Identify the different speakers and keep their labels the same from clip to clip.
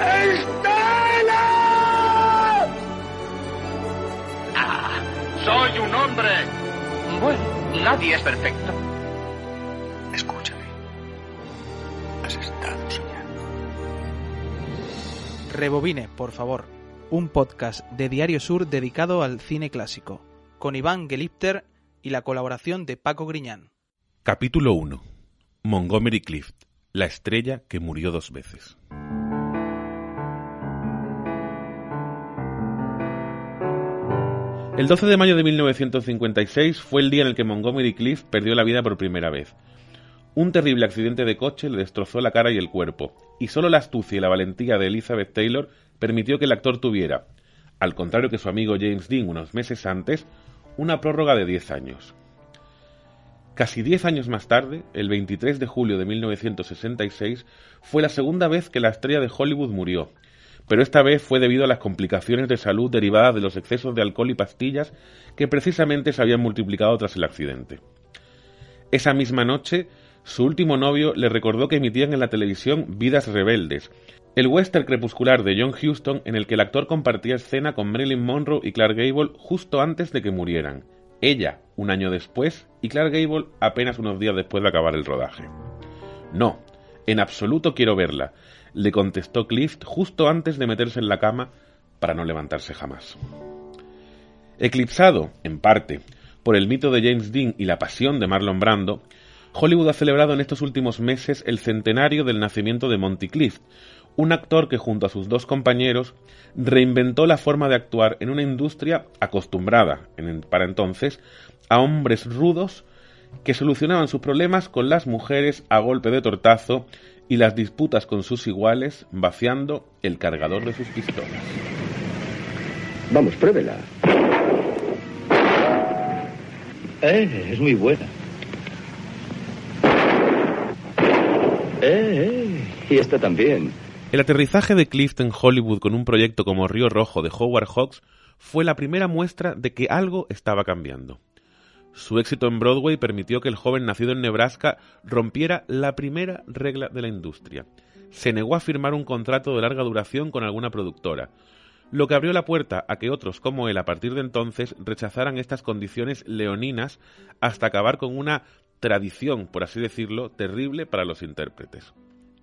Speaker 1: ¡Estela!
Speaker 2: Ah, soy un hombre. Bueno, nadie es perfecto.
Speaker 3: Escúchame. Has estado soñando.
Speaker 4: Rebobine, por favor. Un podcast de Diario Sur dedicado al cine clásico, con Iván Gelipter y la colaboración de Paco Griñán.
Speaker 5: Capítulo 1. Montgomery Clift, la estrella que murió dos veces. El 12 de mayo de 1956 fue el día en el que Montgomery Clift perdió la vida por primera vez. Un terrible accidente de coche le destrozó la cara y el cuerpo, y solo la astucia y la valentía de Elizabeth Taylor permitió que el actor tuviera, al contrario que su amigo James Dean unos meses antes, una prórroga de 10 años. Casi 10 años más tarde, el 23 de julio de 1966, fue la segunda vez que la estrella de Hollywood murió, pero esta vez fue debido a las complicaciones de salud derivadas de los excesos de alcohol y pastillas que precisamente se habían multiplicado tras el accidente. Esa misma noche, su último novio le recordó que emitían en la televisión Vidas Rebeldes, el western crepuscular de John Huston en el que el actor compartía escena con Marilyn Monroe y Clark Gable justo antes de que murieran. Ella un año después y Clark Gable apenas unos días después de acabar el rodaje. No, en absoluto quiero verla, le contestó Clift justo antes de meterse en la cama para no levantarse jamás. Eclipsado, en parte, por el mito de James Dean y la pasión de Marlon Brando, Hollywood ha celebrado en estos últimos meses el centenario del nacimiento de Monty Clift, un actor que junto a sus dos compañeros reinventó la forma de actuar en una industria acostumbrada, para entonces, a hombres rudos que solucionaban sus problemas con las mujeres a golpe de tortazo y las disputas con sus iguales vaciando el cargador de sus pistolas.
Speaker 6: Vamos, pruébela. Eh, es muy buena. Eh, eh, y esta también.
Speaker 5: El aterrizaje de Clift en Hollywood con un proyecto como Río Rojo de Howard Hawks fue la primera muestra de que algo estaba cambiando. Su éxito en Broadway permitió que el joven nacido en Nebraska rompiera la primera regla de la industria. Se negó a firmar un contrato de larga duración con alguna productora, lo que abrió la puerta a que otros como él a partir de entonces rechazaran estas condiciones leoninas hasta acabar con una tradición, por así decirlo, terrible para los intérpretes.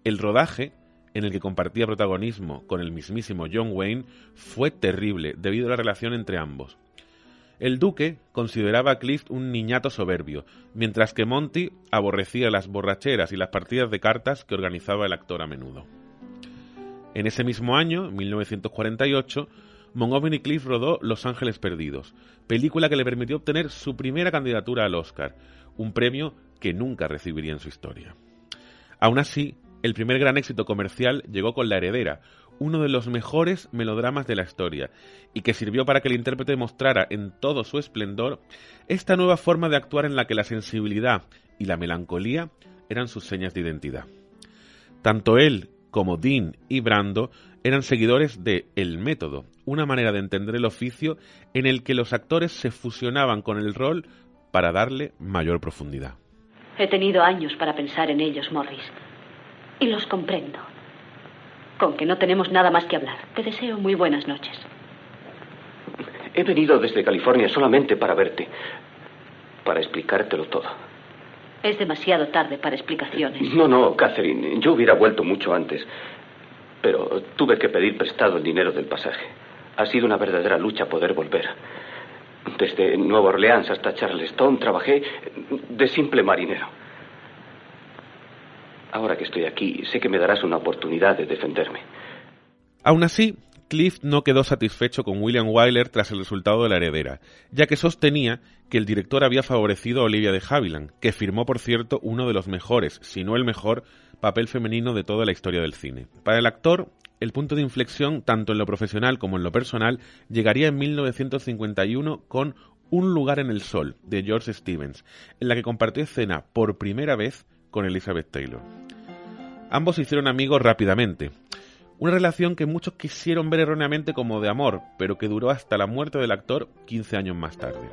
Speaker 5: El rodaje, en el que compartía protagonismo con el mismísimo John Wayne, fue terrible debido a la relación entre ambos. El duque consideraba a Clift un niñato soberbio, mientras que Monty aborrecía las borracheras y las partidas de cartas que organizaba el actor a menudo. En ese mismo año, 1948, Montgomery Clift rodó Los Ángeles Perdidos, película que le permitió obtener su primera candidatura al Oscar, un premio que nunca recibiría en su historia. Aún así, el primer gran éxito comercial llegó con La Heredera, uno de los mejores melodramas de la historia, y que sirvió para que el intérprete mostrara en todo su esplendor esta nueva forma de actuar en la que la sensibilidad y la melancolía eran sus señas de identidad. Tanto él como Dean y Brando eran seguidores de El Método, una manera de entender el oficio en el que los actores se fusionaban con el rol para darle mayor profundidad.
Speaker 7: He tenido años para pensar en ellos, Morris, y los comprendo. Con que no tenemos nada más que hablar. Te deseo muy buenas noches.
Speaker 2: He venido desde California solamente para verte. Para explicártelo todo.
Speaker 7: Es demasiado tarde para explicaciones.
Speaker 2: No, no, Catherine. Yo hubiera vuelto mucho antes. Pero tuve que pedir prestado el dinero del pasaje. Ha sido una verdadera lucha poder volver. Desde Nueva Orleans hasta Charleston trabajé de simple marinero. Ahora que estoy aquí, sé que me darás una oportunidad de defenderme.
Speaker 5: Aún así, Clift no quedó satisfecho con William Wyler tras el resultado de la heredera, ya que sostenía que el director había favorecido a Olivia de Havilland, que firmó, por cierto, uno de los mejores, si no el mejor, papel femenino de toda la historia del cine. Para el actor, el punto de inflexión, tanto en lo profesional como en lo personal, llegaría en 1951 con Un lugar en el sol, de George Stevens, en la que compartió escena por primera vez con Elizabeth Taylor. Ambos se hicieron amigos rápidamente, una relación que muchos quisieron ver erróneamente como de amor, pero que duró hasta la muerte del actor 15 años más tarde.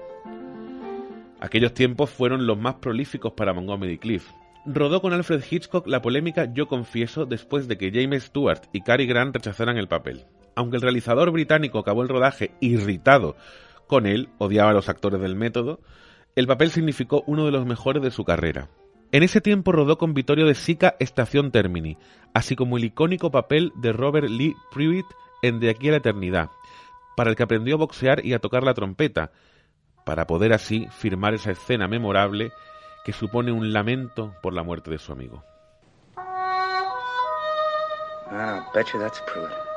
Speaker 5: Aquellos tiempos fueron los más prolíficos para Montgomery Cliff. Rodó con Alfred Hitchcock la polémica Yo confieso después de que James Stewart y Cary Grant rechazaran el papel. Aunque el realizador británico acabó el rodaje irritado con él, odiaba a los actores del método, el papel significó uno de los mejores de su carrera. En ese tiempo rodó con Vittorio de Sica Estación Termini, así como el icónico papel de Robert Lee Pruitt en De aquí a la eternidad, para el que aprendió a boxear y a tocar la trompeta, para poder así firmar esa escena memorable que supone un lamento por la muerte de su amigo.
Speaker 3: Ah, betcha that's Pruitt.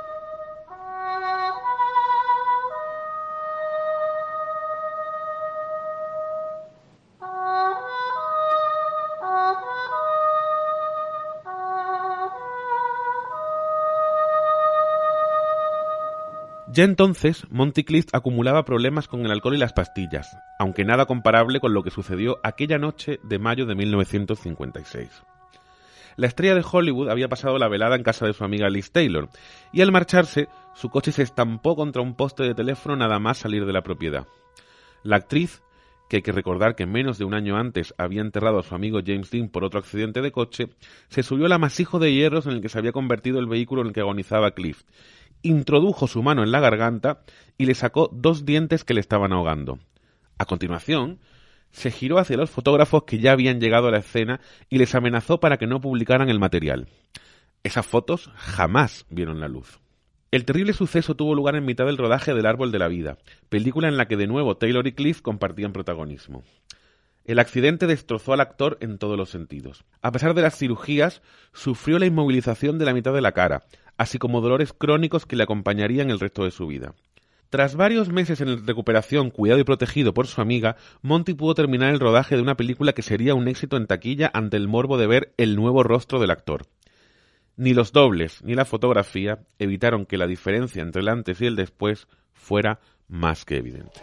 Speaker 5: Ya entonces, Monty Clift acumulaba problemas con el alcohol y las pastillas, aunque nada comparable con lo que sucedió aquella noche de mayo de 1956. La estrella de Hollywood había pasado la velada en casa de su amiga Liz Taylor, y al marcharse, su coche se estampó contra un poste de teléfono nada más salir de la propiedad. La actriz, que hay que recordar que menos de un año antes había enterrado a su amigo James Dean por otro accidente de coche, se subió al amasijo de hierros en el que se había convertido el vehículo en el que agonizaba Clift, introdujo su mano en la garganta y le sacó dos dientes que le estaban ahogando. A continuación, se giró hacia los fotógrafos que ya habían llegado a la escena y les amenazó para que no publicaran el material. Esas fotos jamás vieron la luz. El terrible suceso tuvo lugar en mitad del rodaje del Árbol de la Vida, película en la que de nuevo Taylor y Cliff compartían protagonismo. El accidente destrozó al actor en todos los sentidos. A pesar de las cirugías, sufrió la inmovilización de la mitad de la cara, así como dolores crónicos que le acompañarían el resto de su vida. Tras varios meses en recuperación, cuidado y protegido por su amiga, Monty pudo terminar el rodaje de una película que sería un éxito en taquilla ante el morbo de ver el nuevo rostro del actor. Ni los dobles ni la fotografía evitaron que la diferencia entre el antes y el después fuera más que evidente.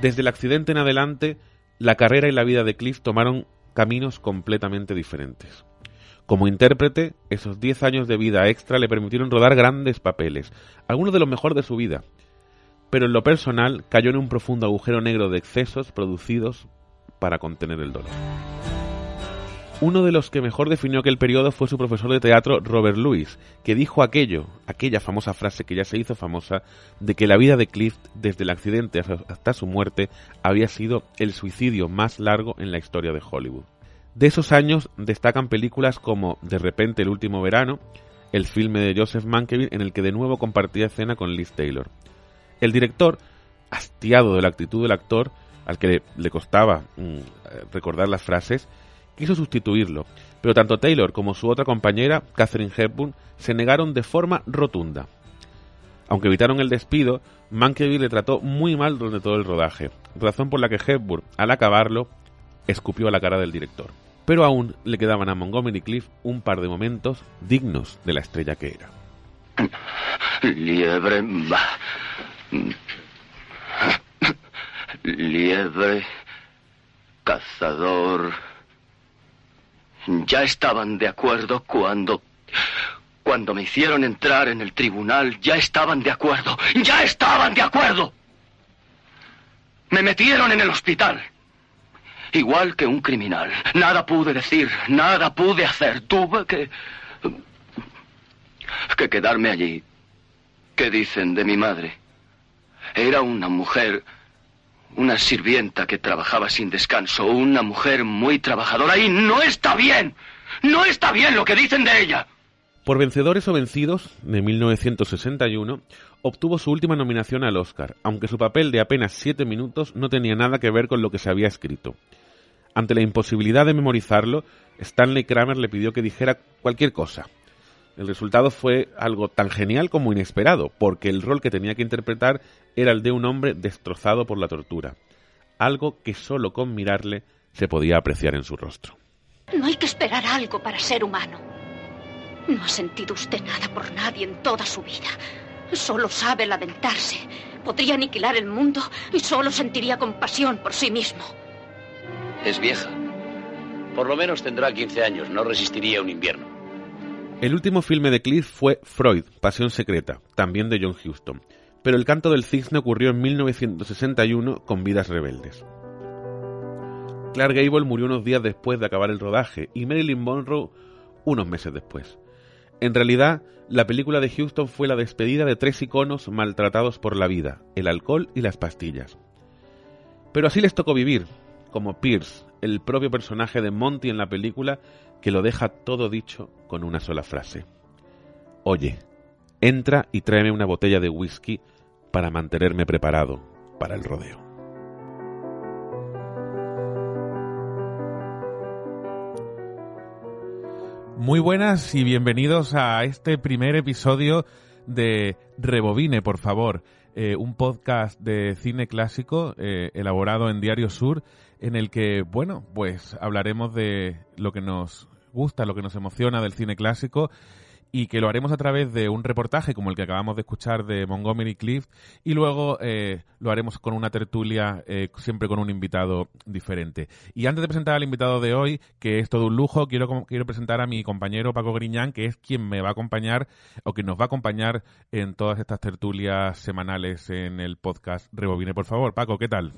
Speaker 5: Desde el accidente en adelante, la carrera y la vida de Cliff tomaron caminos completamente diferentes. Como intérprete, esos 10 años de vida extra le permitieron rodar grandes papeles, algunos de los mejores de su vida, pero en lo personal cayó en un profundo agujero negro de excesos producidos para contener el dolor. Uno de los que mejor definió aquel periodo fue su profesor de teatro Robert Louis, que dijo aquello, aquella famosa frase que ya se hizo famosa, de que la vida de Clift, desde el accidente hasta su muerte, había sido el suicidio más largo en la historia de Hollywood. De esos años destacan películas como De repente el último verano, el filme de Joseph Mankiewicz en el que de nuevo compartía escena con Liz Taylor. El director, hastiado de la actitud del actor, al que le, costaba mm, recordar las frases, quiso sustituirlo, pero tanto Taylor como su otra compañera, Catherine Hepburn, se negaron de forma rotunda. Aunque evitaron el despido, Mankiewicz le trató muy mal durante todo el rodaje, razón por la que Hepburn, al acabarlo, escupió a la cara del director. Pero aún le quedaban a Montgomery Cliff un par de momentos dignos de la estrella que era.
Speaker 1: Liebre. Liebre. Cazador. Ya estaban de acuerdo cuando... Cuando me hicieron entrar en el tribunal, ya estaban de acuerdo. Ya estaban de acuerdo. Me metieron en el hospital. Igual que un criminal. Nada pude decir, nada pude hacer. Tuve que... que quedarme allí. ¿Qué dicen de mi madre? Era una mujer una sirvienta que trabajaba sin descanso, una mujer muy trabajadora y no está bien. No está bien lo que dicen de ella.
Speaker 5: Por Vencedores o Vencidos, de 1961, obtuvo su última nominación al Oscar, aunque su papel de apenas siete minutos no tenía nada que ver con lo que se había escrito. Ante la imposibilidad de memorizarlo, Stanley Kramer le pidió que dijera cualquier cosa. El resultado fue algo tan genial como inesperado, porque el rol que tenía que interpretar era el de un hombre destrozado por la tortura, algo que solo con mirarle se podía apreciar en su rostro.
Speaker 8: No hay que esperar algo para ser humano. No ha sentido usted nada por nadie en toda su vida. Solo sabe lamentarse. Podría aniquilar el mundo y solo sentiría compasión por sí mismo.
Speaker 9: Es vieja. Por lo menos tendrá 15 años. No resistiría un invierno.
Speaker 5: El último filme de Cliff fue Freud, Pasión Secreta, también de John Huston. Pero el canto del cisne ocurrió en 1961 con Vidas Rebeldes. Clark Gable murió unos días después de acabar el rodaje y Marilyn Monroe unos meses después. En realidad, la película de Houston fue la despedida de tres iconos maltratados por la vida, el alcohol y las pastillas. Pero así les tocó vivir, como Pierce, el propio personaje de Monty en la película, que lo deja todo dicho con una sola frase. Oye, entra y tráeme una botella de whisky para mantenerme preparado para el rodeo.
Speaker 10: Muy buenas y bienvenidos a este primer episodio de Rebobine, por favor, eh, un podcast de cine clásico eh, elaborado en Diario Sur, en el que, bueno, pues hablaremos de lo que nos gusta, lo que nos emociona del cine clásico y que lo haremos a través de un reportaje como el que acabamos de escuchar de Montgomery Clift y luego eh, lo haremos con una tertulia eh, siempre con un invitado diferente. Y antes de presentar al invitado de hoy, que es todo un lujo, quiero, quiero presentar a mi compañero Paco Griñán, que es quien me va a acompañar o que nos va a acompañar en todas estas tertulias semanales en el podcast Rebobine. Por favor, Paco, ¿qué tal?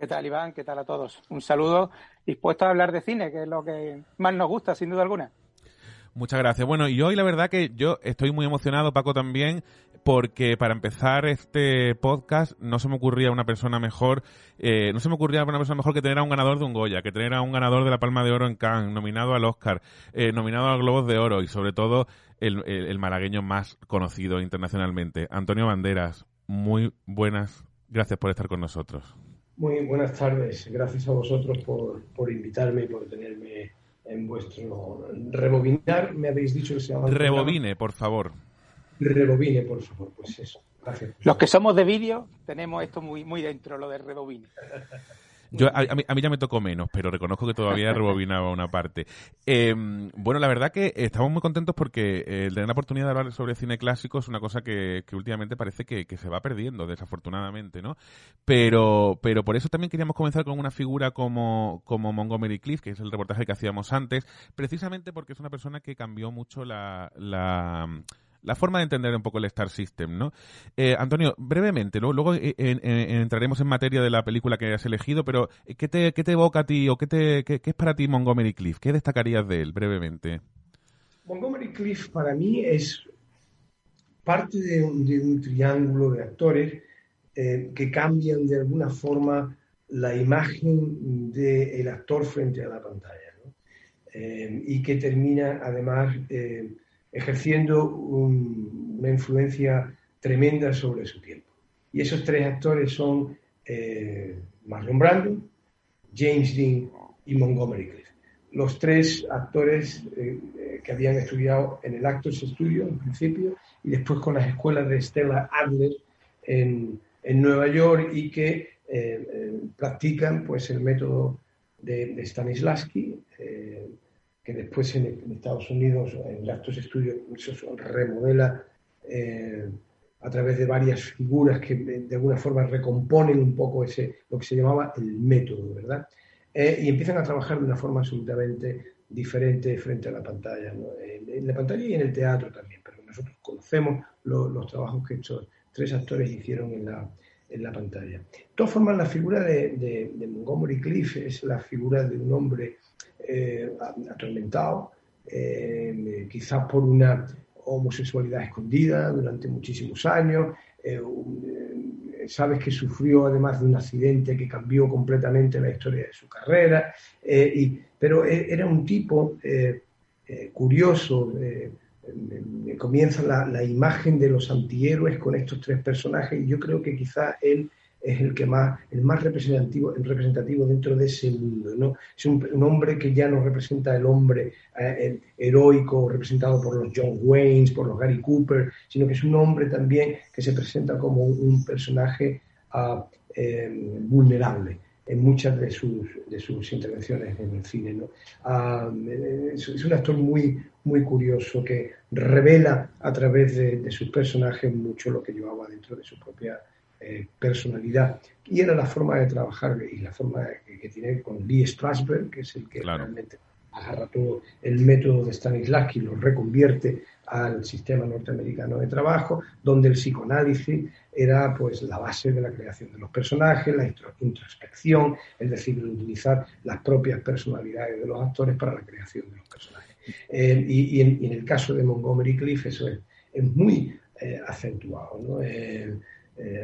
Speaker 11: ¿Qué tal, Iván? ¿Qué tal a todos? Un saludo dispuesto a hablar de cine, que es lo que más nos gusta, sin duda alguna.
Speaker 10: Muchas gracias. Bueno, y hoy la verdad que yo estoy muy emocionado, Paco también, porque para empezar este podcast no se me ocurría una persona mejor, eh, no se me ocurría una persona mejor que tener a un ganador de un Goya, que tener a un ganador de la Palma de Oro en Cannes, nominado al Oscar, eh, nominado a Globos de Oro y sobre todo el malagueño más conocido internacionalmente, Antonio Banderas. Muy buenas, gracias por estar con nosotros.
Speaker 12: Muy buenas tardes, gracias a vosotros por, por invitarme y por tenerme en vuestro rebobinar, me habéis dicho que se llama...
Speaker 10: Rebobine, por favor.
Speaker 12: Rebobine, por favor, pues eso. Gracias.
Speaker 11: Los que somos de vídeo tenemos esto muy, muy dentro, lo de rebobine.
Speaker 10: Yo, a, mí, a, mí, ya me tocó menos, pero reconozco que todavía rebobinaba una parte. Eh, bueno, la verdad que estamos muy contentos porque eh, tener la oportunidad de hablar sobre cine clásico es una cosa que, que últimamente parece que, que, se va perdiendo, desafortunadamente, ¿no? Pero, pero por eso también queríamos comenzar con una figura como, como Montgomery Cliff, que es el reportaje que hacíamos antes, precisamente porque es una persona que cambió mucho la, la la forma de entender un poco el Star System, ¿no? Eh, Antonio, brevemente, luego eh, entraremos en materia de la película que has elegido, pero eh, ¿qué te, qué te evoca a ti o qué, te, qué, es para ti Montgomery Cliff? ¿Qué destacarías de él, brevemente?
Speaker 12: Montgomery Cliff para mí es parte de un, triángulo de actores que cambian de alguna forma la imagen del actor frente a la pantalla, ¿no? y que termina además ejerciendo una influencia tremenda sobre su tiempo. Y esos tres actores son eh, Marlon Brando, James Dean y Montgomery Clift. Los tres actores eh, eh, que habían estudiado en el Actors Studio en principio y después con las escuelas de Stella Adler en, Nueva York y que practican pues el método de, de Stanislavski que después en, Estados Unidos, en Actos Estudios, eso remodela eh, a través de varias figuras que de alguna forma recomponen un poco ese, lo que se llamaba el método, ¿verdad? Eh, y empiezan a trabajar de una forma absolutamente diferente frente a la pantalla, en, la pantalla y en el teatro también, pero nosotros conocemos los trabajos que estos tres actores hicieron en la, en la pantalla. De todas formas, la figura de, de Montgomery Cliff es la figura de un hombre eh, atormentado, eh, quizás por una homosexualidad escondida durante muchísimos años. Eh, sabes que sufrió además de un accidente que cambió completamente la historia de su carrera, y, pero era un tipo curioso. comienza la, la, imagen de los antihéroes con estos tres personajes y yo creo que quizás él es el que más, el más representativo, representativo dentro de ese mundo. ¿no? Es un, hombre que ya no representa el hombre eh, heroico representado por los John Waynes, por los Gary Cooper, sino que es un hombre también que se presenta como un, personaje ah, eh, vulnerable en muchas de sus, de sus intervenciones en el cine. ¿no? Ah, es, un actor muy, muy curioso que revela a través de, sus personajes mucho lo que llevaba dentro de su propia eh, personalidad. Y era la forma de trabajar y la forma que, tiene con Lee Strasberg, que es el que realmente agarra todo el método de Stanislavski, lo reconvierte al sistema norteamericano de trabajo, donde el psicoanálisis era pues la base de la creación de los personajes, la introspección, es decir, utilizar las propias personalidades de los actores para la creación de los personajes. Eh, y, en, el caso de Montgomery Cliff eso es, muy eh, acentuado. Eh,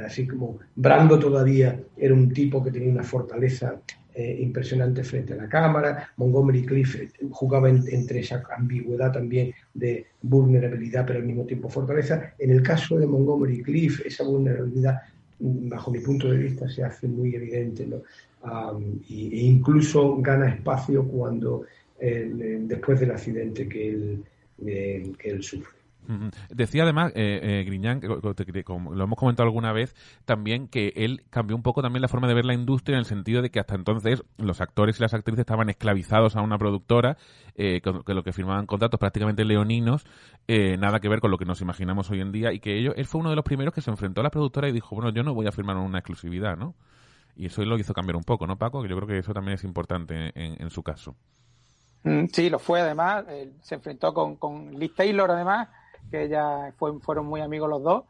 Speaker 12: así como Brando todavía era un tipo que tenía una fortaleza eh, impresionante frente a la cámara. Montgomery Cliff eh, jugaba entre esa ambigüedad también de vulnerabilidad, pero al mismo tiempo fortaleza. En el caso de Montgomery Cliff, esa vulnerabilidad, mm, bajo mi punto de vista, se hace muy evidente e incluso gana espacio cuando eh, después del accidente que él, que él sufre.
Speaker 10: Decía además, eh, eh Griñán, lo hemos comentado alguna vez, también que él cambió un poco también la forma de ver la industria en el sentido de que hasta entonces los actores y las actrices estaban esclavizados a una productora, eh, que lo que firmaban contratos prácticamente leoninos, eh, nada que ver con lo que nos imaginamos hoy en día, y que ellos, él fue uno de los primeros que se enfrentó a la productora y dijo, bueno, yo no voy a firmar una exclusividad, ¿no? Y eso lo hizo cambiar un poco, ¿no, Paco? Que yo creo que eso también es importante en, su caso.
Speaker 11: Mm, sí, lo fue además. se enfrentó con, con Liz Taylor además que ya fueron muy amigos los dos.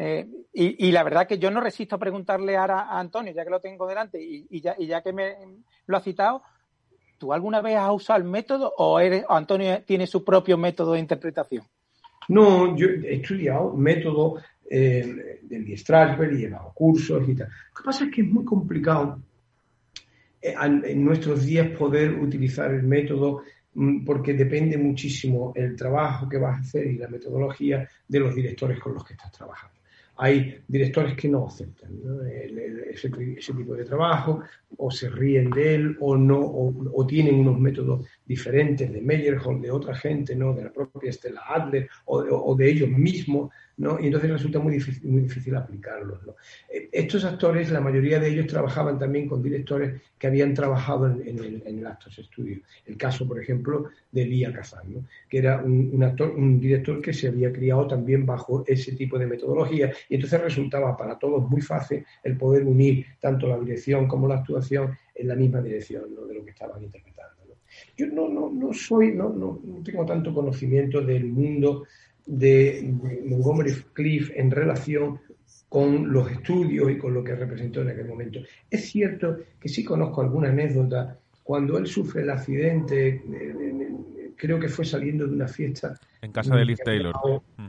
Speaker 11: Eh, y, la verdad que yo no resisto a preguntarle ahora a Antonio, ya que lo tengo delante y, ya, que me lo ha citado, ¿tú alguna vez has usado el método o eres, Antonio tiene su propio método de interpretación?
Speaker 12: No, yo he estudiado método eh, de Strasberg y he llevado cursos y tal. Lo que pasa es que es muy complicado eh, en nuestros días poder utilizar el método porque depende muchísimo el trabajo que vas a hacer y la metodología de los directores con los que estás trabajando. Hay directores que no aceptan ese, tipo de trabajo, o se ríen de él, o no, o, tienen unos métodos diferentes de Meyerhold, de otra gente, ¿no? de la propia Stella Adler, o, de ellos mismos, y entonces resulta muy difícil, muy difícil aplicarlos. Eh, estos actores, la mayoría de ellos trabajaban también con directores que habían trabajado en, el, en Actors Studio. El caso, por ejemplo, de Lía Kazan, que era un, actor, un director que se había criado también bajo ese tipo de metodología, y entonces resultaba para todos muy fácil el poder unir tanto la dirección como la actuación en la misma dirección de lo que estaban interpretando. Yo no, no, no soy, no, no tengo tanto conocimiento del mundo de, Montgomery Cliff en relación con los estudios y con lo que representó en aquel momento. Es cierto que sí conozco alguna anécdota. Cuando él sufre el accidente, eh, eh, creo que fue saliendo de una fiesta.
Speaker 10: En casa de Liz Taylor.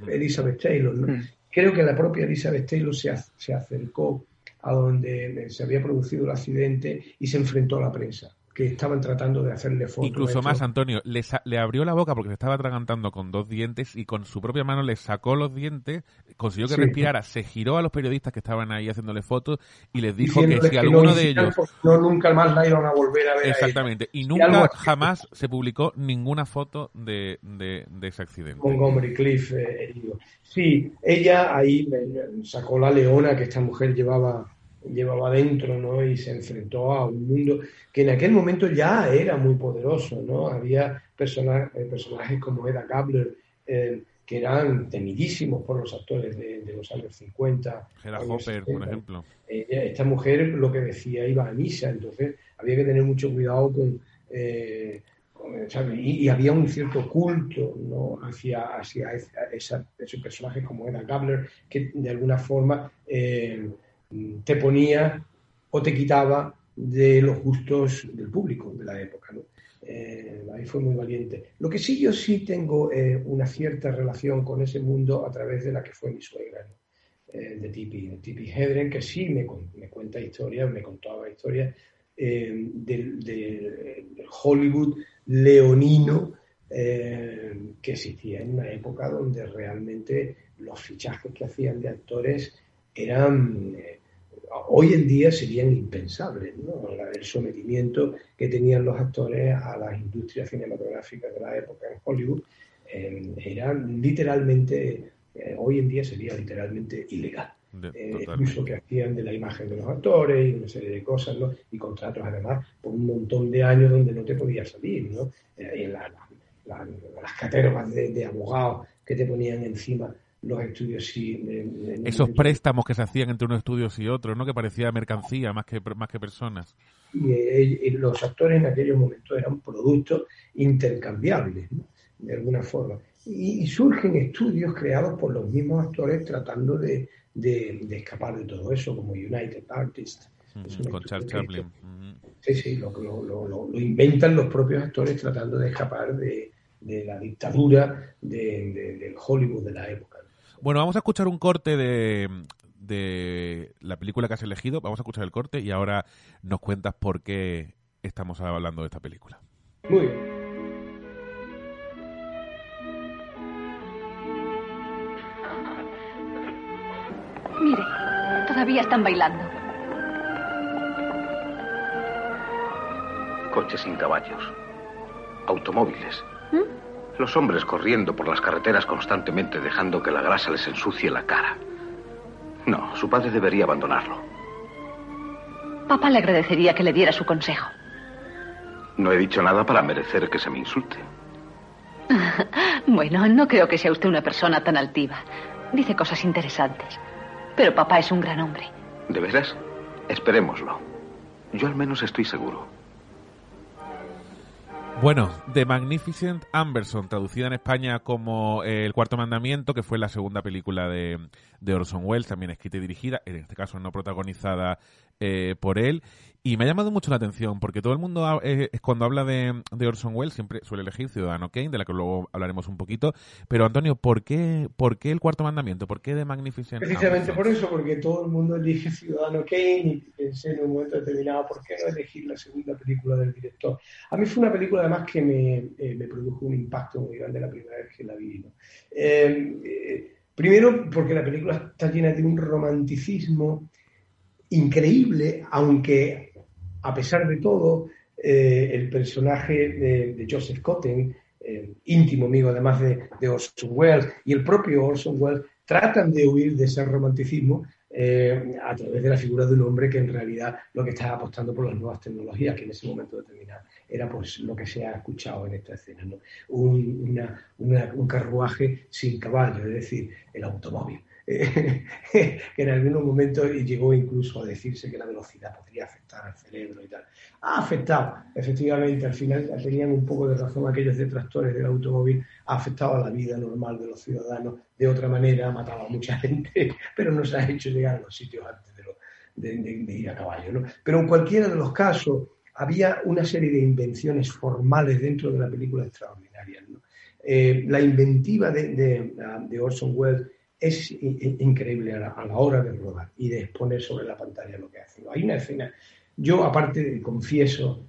Speaker 12: Elizabeth Taylor. Mm. Creo que la propia Elizabeth Taylor se, se acercó a donde se había producido el accidente y se enfrentó a la prensa que estaban tratando de hacerle fotos.
Speaker 10: Incluso más, Antonio, le, le, abrió la boca porque se estaba atragantando con dos dientes y con su propia mano le sacó los dientes, consiguió que respirara, se giró a los periodistas que estaban ahí haciéndole fotos y les dijo que si alguno de ellos...
Speaker 12: No, nunca más la iban a volver a ver.
Speaker 10: Exactamente, y nunca jamás se publicó ninguna foto de, de, ese accidente.
Speaker 12: Montgomery Cliff eh, herido. Sí, ella ahí sacó la leona que esta mujer llevaba llevaba dentro, ¿no? Y se enfrentó a un mundo que en aquel momento ya era muy poderoso, ¿no? Había personajes, eh, personajes como Eda Gabler, eh, que eran temidísimos por los actores de, los años 50.
Speaker 10: Era Hopper, por ejemplo.
Speaker 12: esta mujer lo que decía iba a misa, entonces había que tener mucho cuidado con... Eh, y, había un cierto culto ¿no? hacia, hacia esa, esos personajes como Eda Gabler, que de alguna forma te ponía o te quitaba de los gustos del público de la época. Eh, ahí fue muy valiente. Lo que sí yo sí tengo eh, una cierta relación con ese mundo a través de la que fue mi suegra, eh, de Tipi, de Tipi Hedren, que sí me, me cuenta historias, me contaba historias del, Hollywood leonino que existía en una época donde realmente los fichajes que hacían de actores eran hoy en día serían impensables. ¿no? El sometimiento que tenían los actores a las industrias cinematográficas de la época en Hollywood eh, era literalmente, eh, hoy en día sería literalmente ilegal. Eh, el uso que hacían de la imagen de los actores y una serie de cosas, ¿no? Y contratos además por un montón de años donde no te podías salir, ¿no? en las cateras de, de abogados que te ponían encima los estudios y
Speaker 10: esos préstamos que se hacían entre unos estudios y otros no que parecía mercancía más que más que personas.
Speaker 12: Y, los actores en aquellos momentos eran productos intercambiables de alguna forma. Y, surgen estudios creados por los mismos actores tratando de, de, escapar de todo eso como United Artists.
Speaker 10: Con Charles Chaplin.
Speaker 12: sí sí lo, lo, lo, inventan los propios actores tratando de escapar de, la dictadura del Hollywood de la época
Speaker 10: bueno, vamos a escuchar un corte de, de la película que has elegido. Vamos a escuchar el corte y ahora nos cuentas por qué estamos hablando de esta película.
Speaker 12: Muy bien.
Speaker 8: Mire, todavía están bailando.
Speaker 13: Coches sin caballos. Automóviles. Los hombres corriendo por las carreteras constantemente dejando que la grasa les ensucie la cara. No, su padre debería abandonarlo.
Speaker 8: Papá le agradecería que le diera su consejo.
Speaker 13: No he dicho nada para merecer que se me insulte.
Speaker 8: bueno, no creo que sea usted una persona tan altiva. Dice cosas interesantes. Pero papá es un gran hombre.
Speaker 13: ¿De veras? Esperémoslo. Yo al menos estoy seguro.
Speaker 10: Bueno, The Magnificent Amberson, traducida en España como El Cuarto Mandamiento, que fue la segunda película de, de Orson Welles, también escrita y dirigida, en este caso no protagonizada eh, por él. Y me ha llamado mucho la atención porque todo el mundo, eh, cuando habla de, Orson Welles, siempre suele elegir Ciudadano Kane, de la que luego hablaremos un poquito. Pero Antonio, ¿por qué, por qué el cuarto mandamiento? ¿Por qué de Magnificent?
Speaker 12: Precisamente por eso, porque todo el mundo elige Ciudadano Kane y pensé en un momento determinado, ¿por qué no elegir la segunda película del director? A mí fue una película además que me, eh, produjo un impacto muy grande la primera vez que la vi. Eh, primero, porque la película está llena de un romanticismo increíble, aunque a pesar de todo, eh, el personaje de, Joseph Cotten, eh, íntimo amigo además de, Orson Welles, y el propio Orson Welles tratan de huir de ese romanticismo eh, a través de la figura de un hombre que en realidad lo que estaba apostando por las nuevas tecnologías, que en ese momento determinado era pues lo que se ha escuchado en esta escena, un, un carruaje sin caballo, es decir, el automóvil. Que en algunos momentos llegó incluso a decirse que la velocidad podría afectar al cerebro y tal. Ha afectado, efectivamente, al final tenían un poco de razón aquellos detractores del automóvil, ha afectado a la vida normal de los ciudadanos de otra manera, ha matado a mucha gente, pero no se ha hecho llegar a los sitios antes de, de, ir a caballo. ¿no? Pero en cualquiera de los casos había una serie de invenciones formales dentro de la película extraordinarias. Eh, la inventiva de, de Orson Welles es increíble a la, hora de rodar y de exponer sobre la pantalla lo que hace. Hay una escena, yo aparte confieso,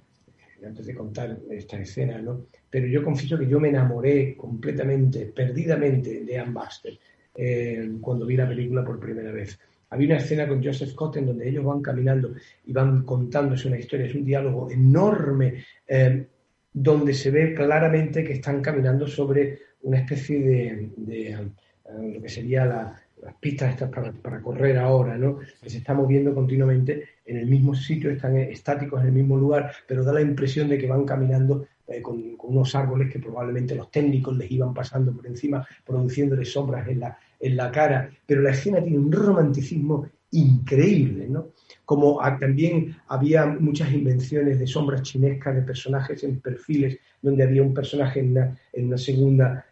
Speaker 12: antes de contar esta escena, ¿no? pero yo confieso que yo me enamoré completamente, perdidamente de Anne Baxter eh, cuando vi la película por primera vez. Había una escena con Joseph Cotten donde ellos van caminando y van contándose una historia, es un diálogo enorme eh, donde se ve claramente que están caminando sobre una especie de lo que sería las pistas estas para, correr ahora, ¿no? que se está moviendo continuamente en el mismo sitio, están estáticos en el mismo lugar, pero da la impresión de que van caminando eh, con, unos árboles que probablemente los técnicos les iban pasando por encima, produciéndoles sombras en la, en la cara, pero la escena tiene un romanticismo increíble, ¿no? Como también había muchas invenciones de sombras chinescas, de personajes en perfiles, donde había un personaje en en una segunda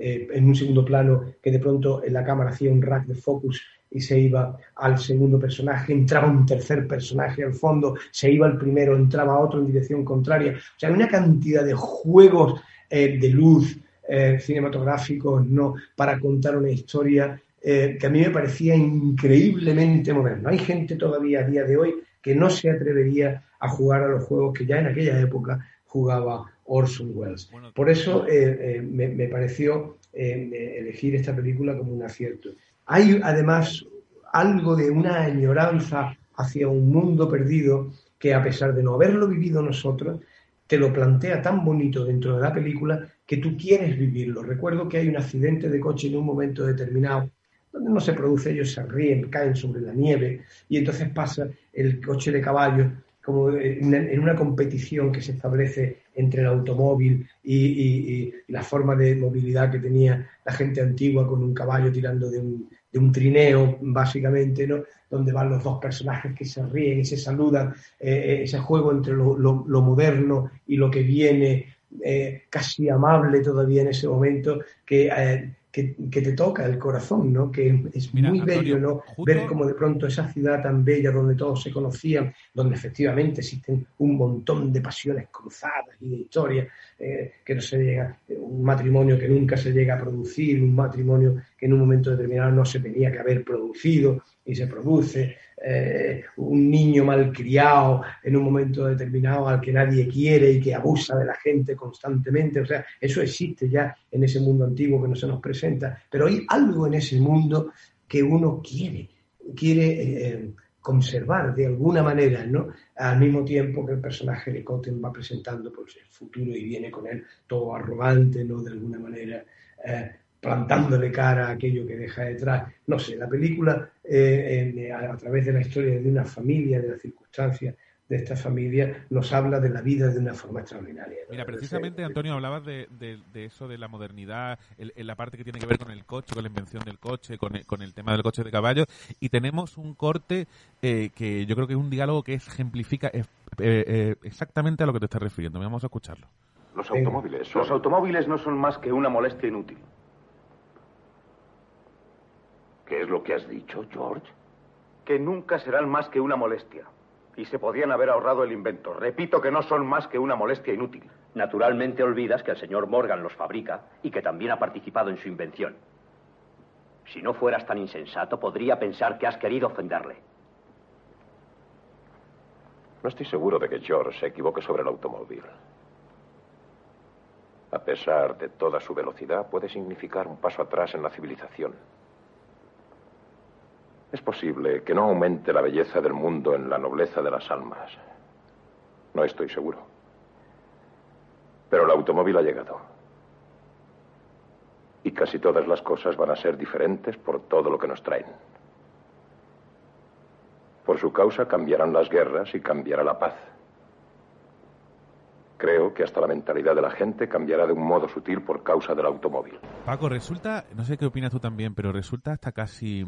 Speaker 12: eh, en un segundo plano que de pronto en la cámara hacía un rack de focus y se iba al segundo personaje, entraba un tercer personaje al fondo, se iba al primero, entraba otro en dirección contraria. O sea, una cantidad de juegos eh, de luz eh, cinematográficos ¿no? para contar una historia que a mí me parecía increíblemente moderno. Hay gente todavía a día de hoy que no se atrevería a jugar a los juegos que ya en aquella época jugaba Orson Welles. Por eso eh, eh, me, pareció eh, elegir esta película como un acierto. Hay además algo de una añoranza hacia un mundo perdido que a pesar de no haberlo vivido nosotros, te lo plantea tan bonito dentro de la película que tú quieres vivirlo. Recuerdo que hay un accidente de coche en un momento determinado donde no se produce, ellos se ríen, caen sobre la nieve y entonces pasa el coche de caballo como en una competición que se establece entre el automóvil y, la forma de movilidad que tenía la gente antigua con un caballo tirando de un, trineo, básicamente, ¿no? donde van los dos personajes que se ríen y se saludan, eh, eh, ese juego entre lo, moderno y lo que viene, eh, casi amable todavía en ese momento, que que, te toca el corazón, ¿no? Que es muy bello, ¿no? Ver como de pronto esa ciudad tan bella donde todos se conocían, donde efectivamente existen un montón de pasiones cruzadas y de historias, eh, que no se llega, un matrimonio que nunca se llega a producir, un matrimonio que en un momento determinado no se tenía que haber producido y se produce, eh, un niño malcriado en un momento determinado al que nadie quiere y que abusa de la gente constantemente. O sea, eso existe ya en ese mundo antiguo que no se nos presenta, pero hay algo en ese mundo que uno quiere, quiere eh, conservar de alguna manera, ¿no? Al mismo tiempo que el personaje de Cotten va presentando pues, el futuro y viene con él todo arrogante, ¿no? De alguna manera. Eh, plantándole cara a aquello que deja detrás. No sé, la película, eh, a, través de la historia de una familia, de las circunstancias de esta familia, nos habla de la vida de una forma extraordinaria.
Speaker 10: Mira, precisamente, Antonio, hablabas de, eso, de la modernidad, en la parte que tiene que ver con el coche, con la invención del coche, con el, tema del coche de caballo, y tenemos un corte eh, que yo creo que es un diálogo que ejemplifica eh, exactamente a lo que te estás refiriendo. Vamos a escucharlo.
Speaker 13: Los automóviles. Los automóviles no son más que una molestia inútil. ¿Qué es lo que has dicho, George? Que nunca serán más que una molestia. Y se podían haber ahorrado el invento. Repito que no son más que una molestia inútil.
Speaker 14: Naturalmente olvidas que el señor Morgan los fabrica y que también ha participado en su invención. Si no fueras tan insensato, podría pensar que has querido ofenderle.
Speaker 13: No estoy seguro de que George se equivoque sobre el automóvil. A pesar de toda su velocidad, puede significar un paso atrás en la civilización. Es posible que no aumente la belleza del mundo en la nobleza de las almas. No estoy seguro. Pero el automóvil ha llegado. Y casi todas las cosas van a ser diferentes por todo lo que nos traen. Por su causa cambiarán las guerras y cambiará la paz. Creo que hasta la mentalidad de la gente cambiará de un modo sutil por causa del automóvil.
Speaker 10: Paco, resulta, no sé qué opinas tú también, pero resulta hasta casi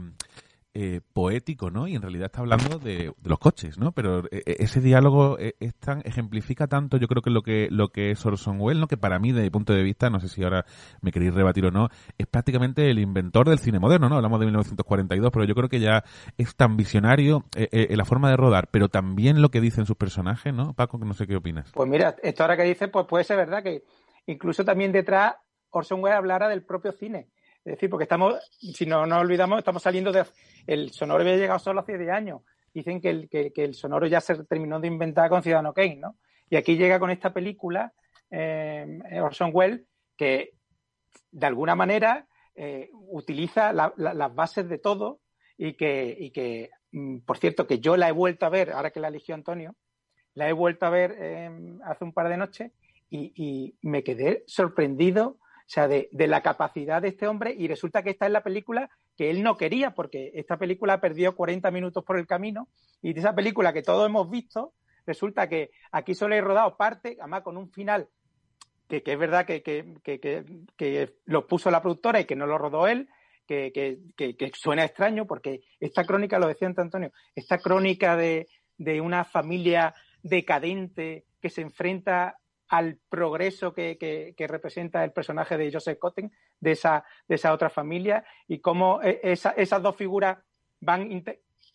Speaker 10: eh, poético, ¿no? Y en realidad está hablando de, los coches, ¿no? Pero eh, eh, ese diálogo es tan, ejemplifica tanto, yo creo que lo que lo que es Orson Welles, ¿no? Que para mí, desde mi punto de vista, no sé si ahora me queréis rebatir o no, es prácticamente el inventor del cine moderno, ¿no? Hablamos de 1942, pero yo creo que ya es tan visionario en la forma de rodar, pero también lo que dicen sus personajes, ¿no? Paco, que no sé qué opinas.
Speaker 11: Pues mira, esto ahora que dices, pues puede ser verdad que incluso también detrás Orson Welles hablara del propio cine es decir, porque estamos, si no nos olvidamos, estamos saliendo de. El sonoro había llegado solo hace 10 años. Dicen que el, que, el sonoro ya se terminó de inventar con Ciudadano Kane, ¿no? Y aquí llega con esta película, eh, Orson Welles, que de alguna manera eh, utiliza las bases de todo y que, y que, mm, por cierto, que yo la he vuelto a ver, ahora que la eligió Antonio, la he vuelto a ver eh, hace un par de noches y, me quedé sorprendido sea, de, la capacidad de este hombre y resulta que esta es la película que él no quería porque esta película perdió 40 minutos por el camino y de esa película que todos hemos visto, resulta que aquí solo he rodado parte, además con un final que, es verdad que, que, lo puso la productora y que no lo rodó él, que, suena extraño porque esta crónica, lo decía Antonio, esta crónica de, de una familia decadente que se enfrenta al progreso que, representa el personaje de Joseph Cotten, de esa, de esa otra familia, y cómo eh, esas dos figuras van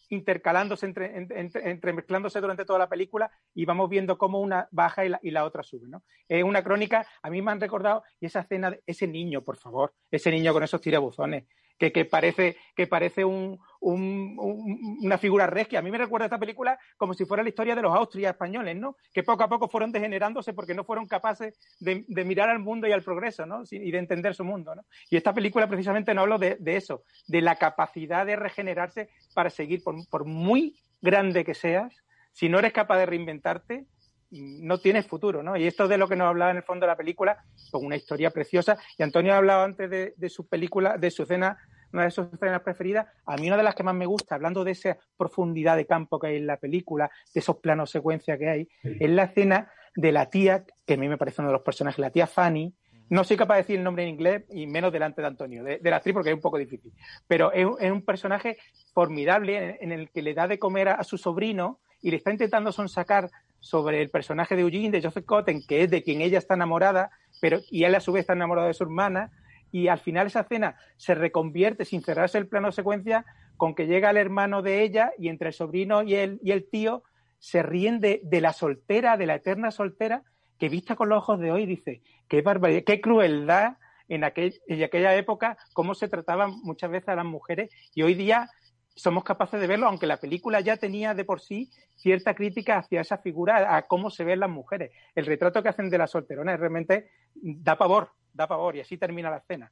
Speaker 11: intercalándose, entre, entremezclándose durante toda la película y vamos viendo cómo una baja y la, otra sube. ¿no? Es una crónica, a mí me han recordado, y esa escena, de ese niño, por favor, ese niño con esos tirabuzones, que, parece, que parece un, una figura regia. A mí me recuerda esta película como si fuera la historia de los Austrias españoles, ¿no? Que poco a poco fueron degenerándose porque no fueron capaces de, mirar al mundo y al progreso, ¿no? Y de entender su mundo, ¿no? Y esta película precisamente no habla de, eso, de la capacidad de regenerarse para seguir, por, muy grande que seas, si no eres capaz de reinventarte, no tienes futuro, ¿no? Y esto es de lo que nos hablaba en el fondo de la película, con una historia preciosa. Y Antonio ha hablado antes de, de su película, de su escena, una de sus escenas preferidas. A mí una de las que más me gusta, hablando de esa profundidad de campo que hay en la película, de esos planos secuencia que hay, es la escena de la tía, que a mí me parece uno de los personajes, la tía Fanny, no soy capaz de decir el nombre en inglés y menos delante de Antonio, de, la actriz, porque es un poco difícil. Pero es, un personaje formidable en, el que le da de comer a, su sobrino y le está intentando sonsacar sobre el personaje de Eugene, de Joseph Cotten, que es de quien ella está enamorada, pero y él a su vez está enamorado de su hermana, y al final esa cena se reconvierte, sin cerrarse el plano secuencia, con que llega el hermano de ella y entre el sobrino y el, y el tío se ríen de, la soltera, de la eterna soltera, que vista con los ojos de hoy dice, qué barbaridad, qué crueldad en, aquel, en aquella época, cómo se trataban muchas veces a las mujeres, y hoy día somos capaces de verlo, aunque la película ya tenía de por sí cierta crítica hacia esa figura, a cómo se ven las mujeres. El retrato que hacen de la solterona realmente da pavor, da pavor, y así termina la escena.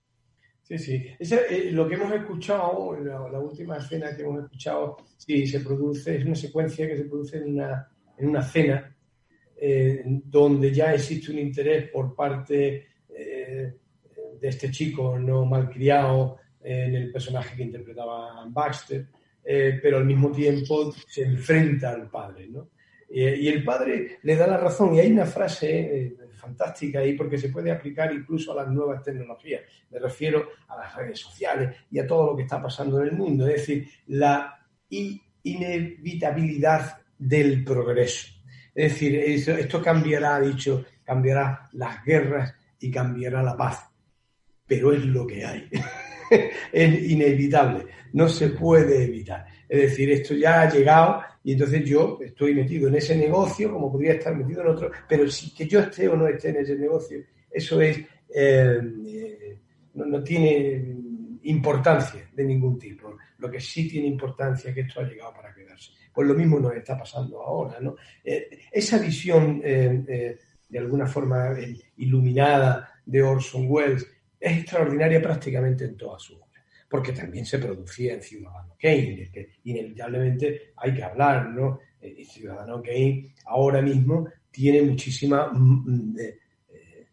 Speaker 12: Sí, sí. Eh, lo que hemos escuchado, la, última escena que hemos escuchado, sí, se produce, es una secuencia que se produce en una, en una cena eh, donde ya existe un interés por parte eh, de este chico no malcriado en el personaje que interpretaba Baxter, eh, pero al mismo tiempo se enfrenta al padre, ¿no? y el padre le da la razón, y hay una frase eh, fantástica ahí porque se puede aplicar incluso a las nuevas tecnologías. Me refiero a las redes sociales y a todo lo que está pasando en el mundo, es decir, la inevitabilidad del progreso. Es decir, esto cambiará, ha dicho, cambiará las guerras y cambiará la paz, pero es lo que hay. es inevitable, no se puede evitar. Es decir, esto ya ha llegado y entonces yo estoy metido en ese negocio como podría estar metido en otro, pero si que yo esté o no esté en ese negocio, eso es eh, eh, no, tiene importancia de ningún tipo. Lo que sí tiene importancia es que esto ha llegado para quedarse. Pues lo mismo nos está pasando ahora, ¿no? Eh, esa visión de alguna forma iluminada de Orson Welles es extraordinaria prácticamente en toda su obra, porque también se producía en Ciudadano Kane, que inevitablemente hay que hablar, ¿no? Eh, Ciudadano Kane ahora mismo tiene muchísima mm, mm, eh,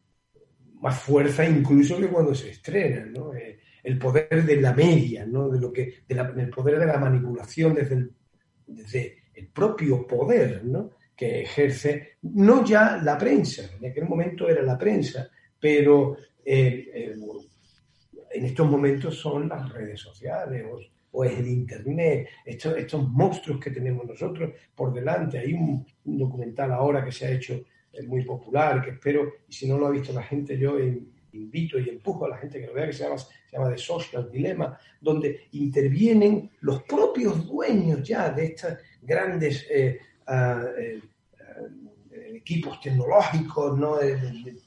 Speaker 12: más fuerza incluso que cuando se estrena, ¿no? Eh, el poder de la media, ¿no? De lo que, el poder de la manipulación desde el, propio poder, ¿no? que ejerce no ya la prensa, en aquel momento era la prensa, pero eh, eh, en estos momentos son las redes sociales o, es el Internet, estos, estos monstruos que tenemos nosotros por delante. Hay un, documental ahora que se ha hecho eh, muy popular, que espero, y si no lo ha visto la gente, yo invito y empujo a la gente que lo vea, que se llama, se llama The Social Dilemma, donde intervienen los propios dueños ya de estas grandes ah, equipos tecnológicos, ¿no?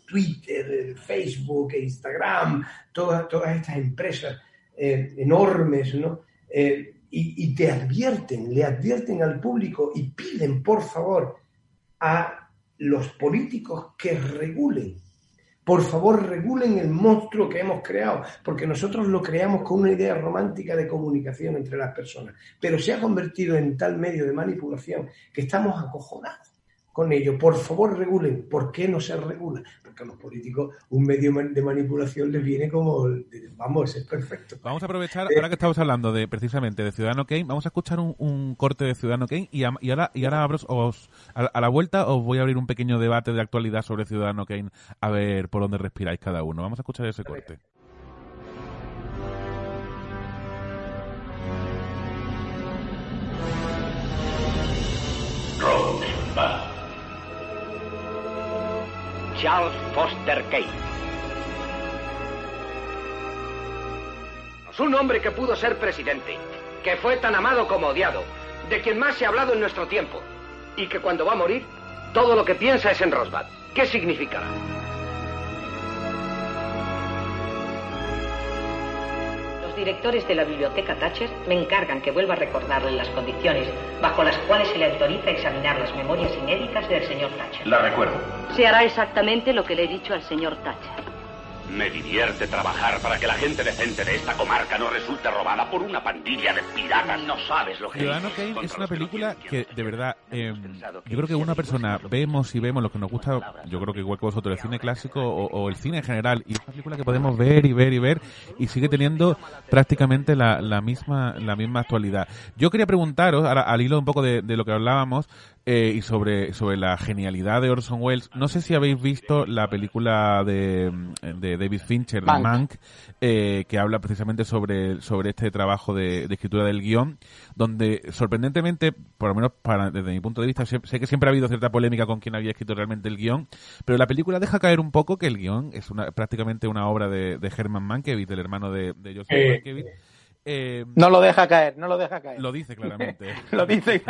Speaker 12: Twitter, Facebook, Instagram, todas, todas estas empresas eh, enormes, ¿no? Eh, y, te advierten, le advierten al público y piden, por favor, a los políticos que regulen. Por favor, regulen el monstruo que hemos creado, porque nosotros lo creamos con una idea romántica de comunicación entre las personas, pero se ha convertido en tal medio de manipulación que estamos acojonados con ello. Por favor, regulen. ¿Por qué no se regula? Porque a los políticos un medio de manipulación les viene como, vamos, es perfecto.
Speaker 10: Vamos a aprovechar, ahora que estamos hablando de precisamente de Ciudadano Kane, vamos a escuchar un, corte de Ciudadano Kane y, ahora, y ahora os, a, la vuelta os voy a abrir un pequeño debate de actualidad sobre Ciudadano Kane, a ver por dónde respiráis cada uno. Vamos a escuchar ese corte.
Speaker 14: Charles Foster Kane. Un hombre que pudo ser presidente, que fue tan amado como odiado, de quien más se ha hablado en nuestro tiempo, y que cuando va a morir, todo lo que piensa es en Rosbad. ¿Qué significará?
Speaker 15: Directores de la biblioteca Thatcher me encargan que vuelva a recordarle las condiciones bajo las cuales se le autoriza examinar las memorias inéditas del señor Thatcher.
Speaker 14: La recuerdo.
Speaker 7: Se hará exactamente lo que le he dicho al señor Thatcher.
Speaker 9: Me divierte trabajar para que la gente decente de esta comarca no resulte robada por una pandilla de piratas. No sabes lo que
Speaker 10: Ciudadano Kane es una película que, de verdad, eh, yo creo que una persona vemos y vemos lo que nos gusta, yo creo que igual que vosotros, el cine clásico o, o el cine en general, y es una película que podemos ver y ver y ver y sigue teniendo prácticamente la, la misma la misma actualidad. Yo quería preguntaros, ahora, al hilo un poco de, de lo que hablábamos, eh, y sobre, sobre la genialidad de Orson Welles. No sé si habéis visto la película de, de David Fincher, de
Speaker 11: Mank.
Speaker 10: Eh, que habla precisamente sobre, sobre este trabajo de, de escritura del guion, donde sorprendentemente, por lo menos para, desde mi punto de vista, sé, sé que siempre ha habido cierta polémica con quién había escrito realmente el guion, pero la película deja caer un poco que el guion es una, prácticamente una obra de, de Herman Mankiewicz, del hermano de, de Joseph
Speaker 11: Eh,
Speaker 10: Mankiewicz. Eh,
Speaker 11: No lo deja caer, no lo deja caer.
Speaker 10: Lo dice claramente.
Speaker 11: lo dice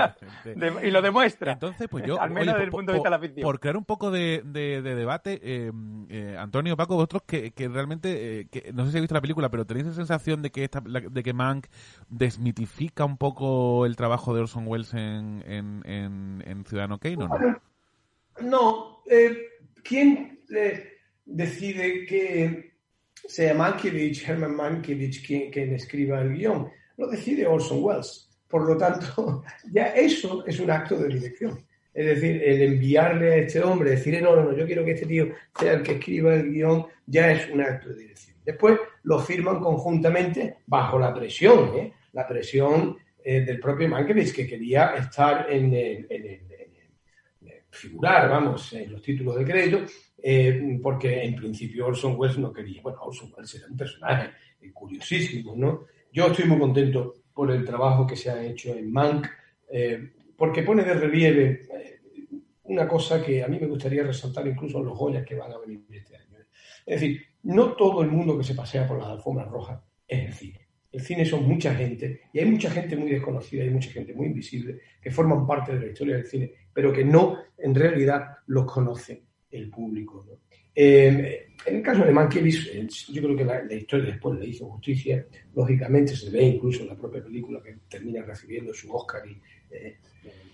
Speaker 11: y, de- y lo demuestra.
Speaker 10: Entonces, pues yo,
Speaker 11: Al menos
Speaker 10: oye,
Speaker 11: desde el
Speaker 10: por-
Speaker 11: punto de vista de la ficción.
Speaker 10: Por crear un poco de, de- de debate, eh, eh, Antonio, Paco, vosotros que, que realmente, eh, que, no sé si habéis visto la película, pero tenéis la sensación de que esta, de que Mank desmitifica un poco el trabajo de Orson Welles en, en, en, en Ciudadano Kane, ¿o no?
Speaker 12: No, eh, ¿quién eh, decide que sea Mankiewicz, Herman Mankiewicz, quien, quien escriba el guion? Lo decide Orson Welles. Por lo tanto, ya eso es un acto de dirección. Es decir, el enviarle a este hombre, decirle, no, no, no, yo quiero que este tío sea el que escriba el guion, ya es un acto de dirección. Después lo firman conjuntamente bajo la presión, ¿eh? la presión eh, del propio Mankiewicz, que quería estar en el, en el- figurar, vamos, en los títulos de crédito, eh, porque en principio Orson Welles no quería. Bueno, Orson Welles era un personaje eh, curiosísimo, ¿no? Yo estoy muy contento por el trabajo que se ha hecho en Mank, eh, porque pone de relieve una cosa que a mí me gustaría resaltar incluso en los joyas que van a venir este año. Es decir, no todo el mundo que se pasea por las alfombras rojas es el cine. El cine son mucha gente y hay mucha gente muy desconocida, hay mucha gente muy invisible que forman parte de la historia del cine, pero que no en realidad los conoce el público. Eh, en el caso de Mankiewicz, eh, yo creo que la, la historia después le hizo justicia. Lógicamente se ve incluso en la propia película que termina recibiendo su Oscar y, eh,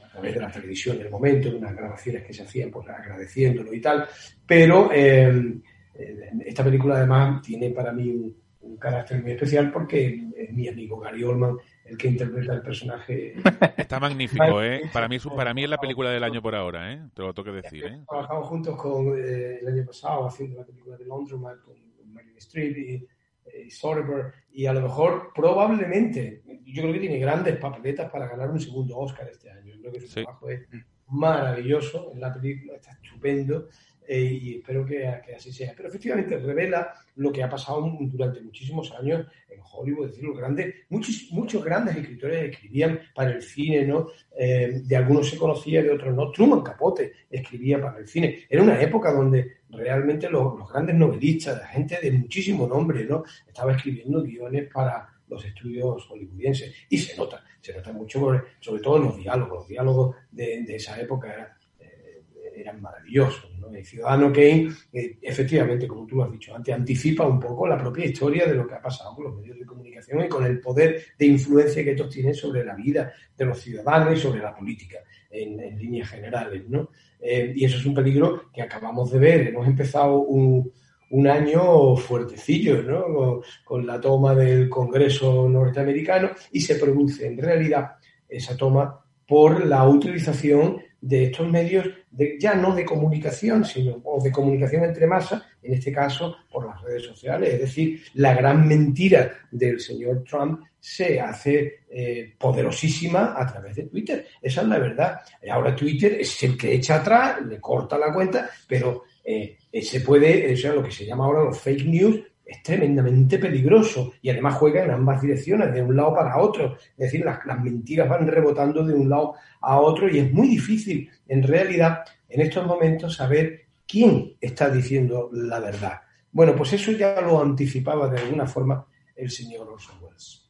Speaker 12: a través de la televisión en el momento, de unas grabaciones que se hacían pues, agradeciéndolo y tal. Pero esta película además tiene para mí un, un carácter muy especial porque es mi amigo Gary Oldman el que interpreta el personaje.
Speaker 10: Está magnífico, ¿eh? Para mí, es, para mí es la película del año por ahora, ¿eh? Te lo tengo que decir, ¿eh?
Speaker 12: Trabajamos juntos con, eh, el año pasado haciendo la película de Laundromat con Meryl Streep y, eh, y Soderbergh y a lo mejor probablemente yo creo que tiene grandes papeletas para ganar un segundo Oscar este año. Yo creo que su trabajo es maravilloso en la película, está estupendo eh, y espero que, que así sea. Pero efectivamente revela lo que ha pasado durante muchísimos años en Hollywood, es decir, los grandes, muchos, muchos grandes escritores escribían para el cine, ¿no? Eh, de algunos se conocía, de otros no. Truman Capote escribía para el cine. Era una época donde realmente los, los grandes novelistas, la gente de muchísimo nombre, ¿no? Estaba escribiendo guiones para los estudios hollywoodienses. Y se nota, se nota mucho, sobre todo en los diálogos. Los diálogos de, de esa época eran, eh, eran maravillosos. El Ciudadano Kane, eh, efectivamente, como tú has dicho antes, anticipa un poco la propia historia de lo que ha pasado con los medios de comunicación y con el poder de influencia que estos tienen sobre la vida de los ciudadanos y sobre la política en, en líneas generales. ¿no? Eh, y eso es un peligro que acabamos de ver. Hemos empezado un, un año fuertecillo, ¿no? Con, con la toma del Congreso norteamericano y se produce en realidad esa toma por la utilización de estos medios de, ya no de comunicación, sino o de comunicación entre masas, en este caso por las redes sociales. Es decir, la gran mentira del señor Trump se hace eh, poderosísima a través de Twitter. Esa es la verdad. Ahora Twitter es el que echa atrás, le corta la cuenta, pero eh, eh, se puede, eso es lo que se llama ahora los fake news, es tremendamente peligroso y además juega en ambas direcciones, de un lado para otro. Es decir, las, las mentiras van rebotando de un lado a otro y es muy difícil, en realidad, en estos momentos saber quién está diciendo la verdad. Bueno, pues eso ya lo anticipaba de alguna forma el señor Orson Welles.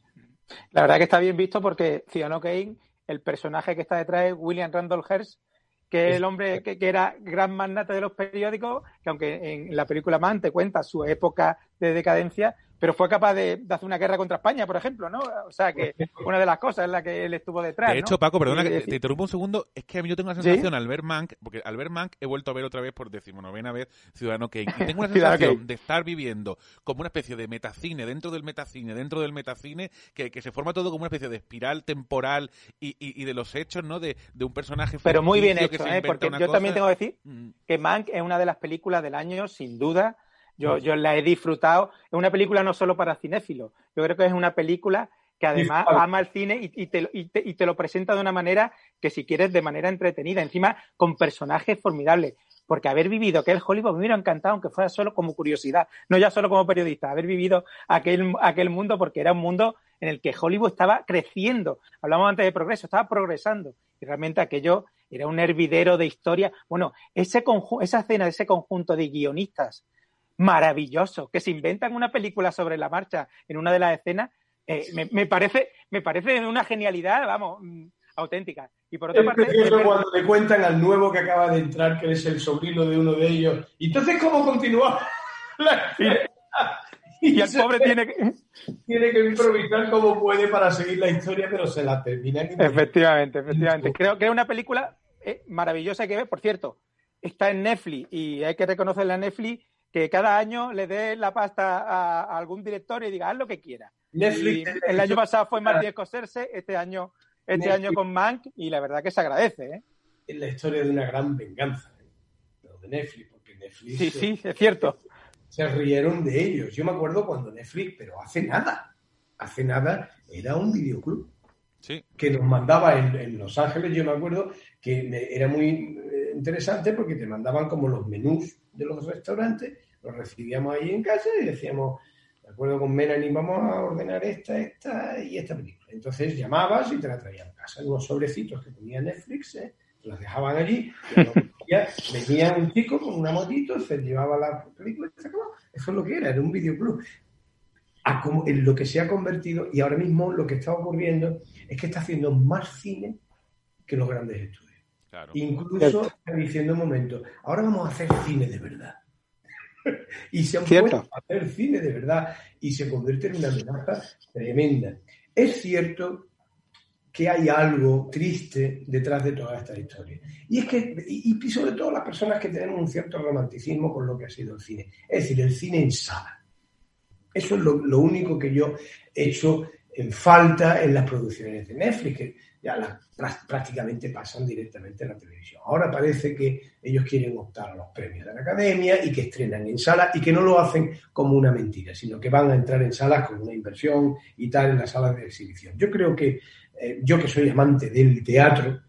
Speaker 11: La verdad que está bien visto porque Ciudadano Kane, el personaje que está detrás es William Randolph Hearst, que es el hombre que, que era gran magnate de los periódicos, que aunque en la película Man te cuenta su época de decadencia, pero fue capaz de, de, hacer una guerra contra España, por ejemplo, ¿no? O sea, que una de las cosas en la que él estuvo detrás.
Speaker 10: De hecho,
Speaker 11: ¿no?
Speaker 10: Paco, perdona que te interrumpo un segundo, es que a mí yo tengo la
Speaker 11: ¿Sí?
Speaker 10: sensación al ver Mank, porque al ver Mank he vuelto a ver otra vez por decimonovena vez Ciudadano Kane, y tengo la
Speaker 11: Ciudadano
Speaker 10: sensación
Speaker 11: Kane.
Speaker 10: de estar viviendo como una especie de metacine dentro del metacine, dentro del metacine, que, que se forma todo como una especie de espiral temporal y, y- y de los hechos, ¿no? De, de un personaje
Speaker 11: Pero muy bien
Speaker 10: que
Speaker 11: hecho,
Speaker 10: se
Speaker 11: ¿eh? porque
Speaker 10: una
Speaker 11: yo
Speaker 10: cosa.
Speaker 11: también tengo que decir
Speaker 10: Mm.
Speaker 11: que Mank es una de las películas del año, sin duda. Yo, yo la he disfrutado. Es una película no solo para cinéfilos. Yo creo que es una película que además ama el cine y, y te, lo- y te- y te lo presenta de una manera que, si quieres, de manera entretenida. Encima, con personajes formidables. Porque haber vivido aquel Hollywood me hubiera encantado, aunque fuera solo como curiosidad, no ya solo como periodista, haber vivido aquel, aquel mundo, porque era un mundo en el que Hollywood estaba creciendo. Hablamos antes de progreso, estaba progresando. Y realmente aquello era un hervidero de historia. Bueno, ese esa escena de ese conjunto de guionistas maravillosos que se inventan una película sobre la marcha en una de las escenas, eh, me, me parece, me parece una genialidad, vamos, mm, auténtica. Y por otra
Speaker 12: Es
Speaker 11: parte,
Speaker 12: precioso cuando le cuentan al nuevo que acaba de entrar que es el sobrino de uno de ellos. ¿Y entonces cómo continúa? la
Speaker 11: Y el pobre tiene que...
Speaker 12: tiene que improvisar como puede para seguir la historia, pero se la termina.
Speaker 11: Efectivamente, efectivamente. Creo que es una película eh, maravillosa que ver. Por cierto, está en Netflix y hay que reconocerle a Netflix que cada año le dé la pasta a, a algún director y diga, haz lo que quiera.
Speaker 12: Netflix-
Speaker 11: Y el año pasado fue Martin Scorsese, este año, este
Speaker 12: Netflix-
Speaker 11: año con Mank y la verdad que se agradece. ¿eh?
Speaker 12: Es la historia de una gran venganza. ¿eh? De Netflix, porque Netflix.
Speaker 11: Sí,
Speaker 12: se-
Speaker 11: sí, es cierto.
Speaker 12: Se rieron de ellos. Yo me acuerdo cuando Netflix, pero hace nada, hace nada, era un videoclub.
Speaker 10: Sí.
Speaker 12: que nos mandaba en, en Los Ángeles, yo me acuerdo que era muy eh, interesante porque te mandaban como los menús de los restaurantes, los recibíamos ahí en casa y decíamos, de acuerdo con Melanie, vamos a ordenar esta, esta y esta película. Entonces llamabas y te la traían a casa, unos sobrecitos que ponía Netflix, ¿eh? te las dejaban allí, y los venía un chico con una motito, se llevaba la película y se acabó. Eso es lo que era, era un videoclub en lo que se ha convertido y ahora mismo lo que está ocurriendo es que está haciendo más cine que los grandes estudios. Incluso está diciendo un momento, ahora vamos a hacer cine de verdad. y se han
Speaker 11: Cierto.
Speaker 12: puesto a hacer cine de verdad y se convierte en una amenaza tremenda. Es cierto que hay algo triste detrás de toda esta historia. Y es que, y, y sobre todo las personas que tenemos un cierto romanticismo con lo que ha sido el cine. Es decir, el cine en sala. Eso es lo, lo único que yo he hecho en falta en las producciones de Netflix, que ya prá- prácticamente pasan directamente a la televisión. Ahora parece que ellos quieren optar a los premios de la academia y que estrenan en sala y que no lo hacen como una mentira, sino que van a entrar en salas con una inversión y tal en las salas de exhibición. Yo creo que eh, yo que soy amante del teatro,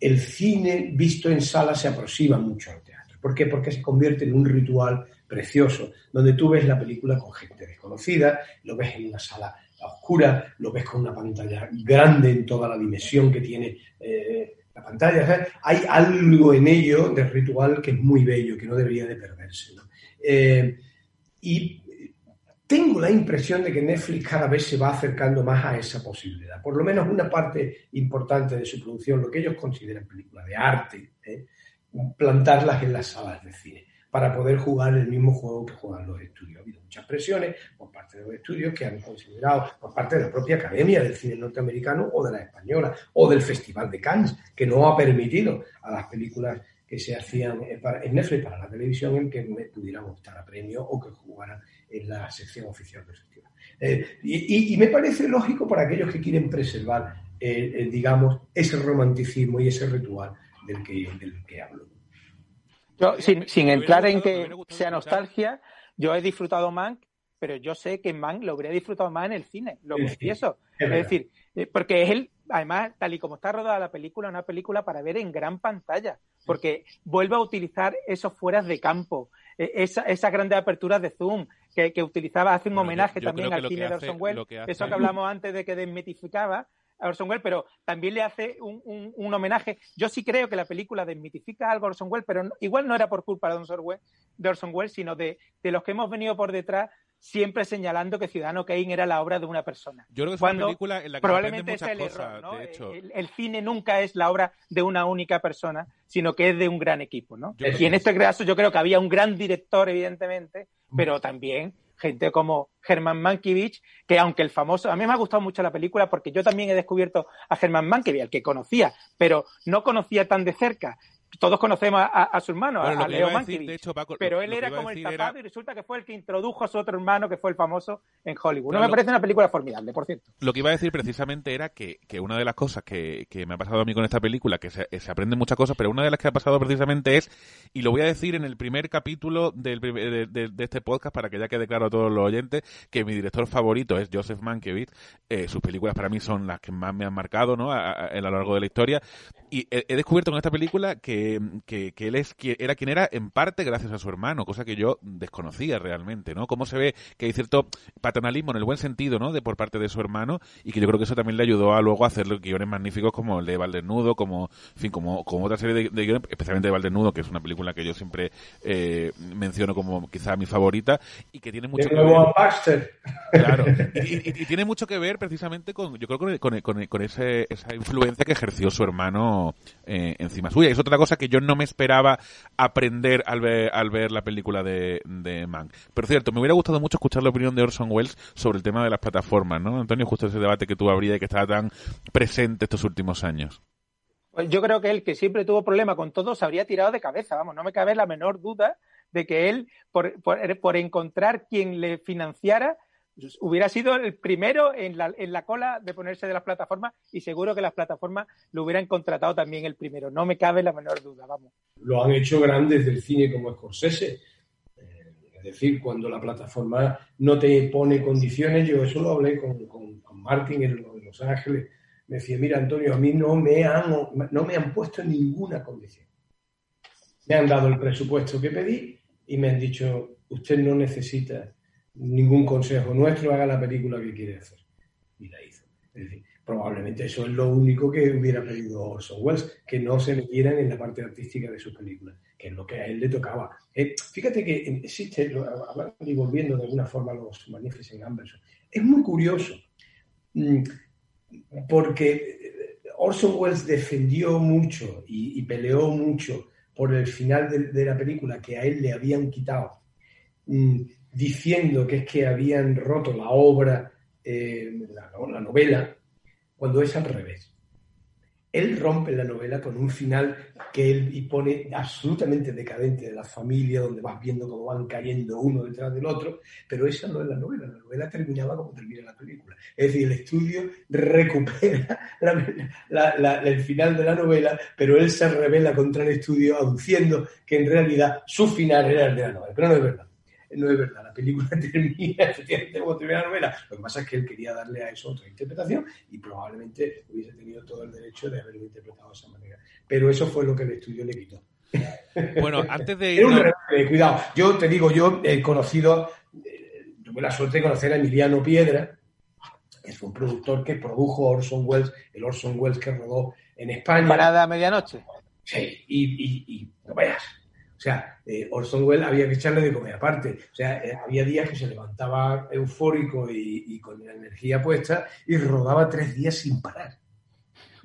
Speaker 12: el cine visto en sala se aproxima mucho al teatro. ¿Por qué? Porque se convierte en un ritual precioso, donde tú ves la película con gente desconocida, lo ves en una sala oscura, lo ves con una pantalla grande en toda la dimensión que tiene eh, la pantalla. Hay algo en ello del ritual que es muy bello, que no debería de perderse. Eh, y tengo la impresión de que Netflix cada vez se va acercando más a esa posibilidad. Por lo menos una parte importante de su producción, lo que ellos consideran películas de arte, ¿eh? plantarlas en las salas de cine para poder jugar el mismo juego que juegan los estudios. Ha habido muchas presiones por parte de los estudios que han considerado, por parte de la propia Academia del Cine Norteamericano o de la Española, o del Festival de Cannes, que no ha permitido a las películas que se hacían en Netflix para la televisión en que pudieran optar a premio o que jugaran en la sección oficial del festival. Eh, y, me parece lógico para aquellos que quieren preservar, digamos, ese romanticismo y ese ritual del que, del que hablo.
Speaker 11: Yo, sin, sin entrar en que sea nostalgia, yo he disfrutado Mank, pero yo sé que Mank lo habría disfrutado más en el cine, lo confieso.
Speaker 12: es
Speaker 11: decir, eh, porque es el, además, tal y como está rodada la película, una película para ver en gran pantalla, porque vuelve a utilizar esos fueras de campo, eh, esa- esas grandes aperturas de zoom que, que utilizaba, hace un
Speaker 10: Bueno,
Speaker 11: homenaje
Speaker 10: yo
Speaker 11: también al cine de Orson Welles, eso que hablamos antes de que desmitificaba a Orson Welles, pero también le hace un, un- un homenaje. Yo sí creo que la película desmitifica algo a Orson Welles, pero no- igual no era por culpa de Orson Welles, de Orson Welles sino de, de los que hemos venido por detrás siempre señalando que Ciudadano Kane era la obra de una persona.
Speaker 10: Yo creo que es
Speaker 11: Cuando
Speaker 10: una película en la que
Speaker 11: probablemente es el error, ¿no?
Speaker 10: de hecho.
Speaker 11: El, el cine nunca es la obra de una única persona, sino que es de un gran equipo, ¿no?
Speaker 10: Yo
Speaker 11: y en este caso yo creo que había un gran director, evidentemente, pero también gente como Herman Mankiewicz, que aunque el famoso, a mí me ha gustado mucho la película porque yo también he descubierto a Herman Mankiewicz, al que conocía, pero no conocía tan de cerca todos conocemos a, su hermano, a, Leo Mankiewicz, pero él era como el tapado y resulta que fue el que introdujo a su otro hermano, que fue el famoso en Hollywood. no me parece una película formidable, por cierto.
Speaker 10: Lo que iba a decir precisamente era que, una de las cosas que, me ha pasado a mí con esta película, que se, se aprende muchas cosas, pero una de las que ha pasado precisamente es, y lo voy a decir en el primer capítulo del, de, este podcast para que ya quede claro a todos los oyentes, que mi director favorito es Joseph Mankiewicz. Eh, sus películas para mí son las que más me han marcado ¿no? a, a lo largo de la historia. Y he, descubierto en esta película que, que, él es era quien era en parte gracias a su hermano, cosa que yo desconocía realmente, ¿no? Cómo se ve que hay cierto paternalismo en el buen sentido, ¿no? De por parte de su hermano y que yo creo que eso también le ayudó a luego hacer guiones magníficos como el de Valdesnudo, como, en fin, como, como otra serie de, guiones, especialmente de Valdesnudo, que es una película que yo siempre eh, menciono como quizá mi favorita y que tiene mucho que ver. Claro, y, tiene mucho que ver precisamente con, yo creo, con, con, con, con ese, esa influencia que ejerció su hermano eh, encima suya. Es otra cosa que yo no me esperaba aprender al ver, la película de, de Mank. Pero cierto, me hubiera gustado mucho escuchar la opinión de Orson Welles sobre el tema de las plataformas, ¿no? Antonio, justo ese debate que tú habría y que estaba tan presente estos últimos años.
Speaker 11: Pues yo creo que él, que siempre tuvo problema con todo, se habría tirado de cabeza, vamos, no me cabe la menor duda de que él, por, por encontrar quien le financiara, hubiera sido el primero en la, en la cola de ponerse de las plataformas y seguro que las plataformas lo hubieran contratado también el primero. No me cabe la menor duda, vamos.
Speaker 12: Lo han hecho grandes del cine como Scorsese. Eh, es decir, cuando la plataforma no te pone condiciones, yo eso lo hablé con, con, Martin en, Los Ángeles. Me decía, mira, Antonio, a mí no me, han, no me han puesto ninguna condición. Me han dado el presupuesto que pedí y me han dicho, usted no necesita ningún consejo nuestro, haga la película que quiere hacer. Y la hizo. Es decir, probablemente eso es lo único que hubiera pedido Orson Welles, que no se metieran en la parte artística de sus películas, que es lo que a él le tocaba. Eh, fíjate que existe, y volviendo de alguna forma a los Magnificent Amberson, es muy curioso, mm, porque eh, Orson Welles defendió mucho y, peleó mucho por el final de, la película que a él le habían quitado. Diciendo que es que habían roto la obra, eh, la, novela, cuando es al revés. Él rompe la novela con un final que él pone absolutamente decadente de la familia, donde vas viendo cómo van cayendo uno detrás del otro, pero esa no es la novela, la novela terminaba como termina la película. Es decir, el estudio recupera el final de la novela, pero él se revela contra el estudio aduciendo que en realidad su final era el de la novela, pero no es verdad no es verdad. La película termina efectivamente como termina la novela. Lo que pasa es que él quería darle a eso otra interpretación y probablemente hubiese tenido todo el derecho de haberlo interpretado de esa manera. Pero eso fue lo que el estudio le quitó.
Speaker 10: Bueno, antes de
Speaker 12: ir. cuidado, yo te digo, yo he conocido, eh, tuve la suerte de conocer a Emiliano Piedra, que fue un productor que produjo Orson Welles, el Orson Welles que rodó en España.
Speaker 11: Parada a medianoche.
Speaker 12: Sí, y, y, y no vayas, o sea, eh, Orson Welles había que echarle de comer aparte. O sea, eh, había días que se levantaba eufórico y, con la energía puesta y rodaba tres días sin parar,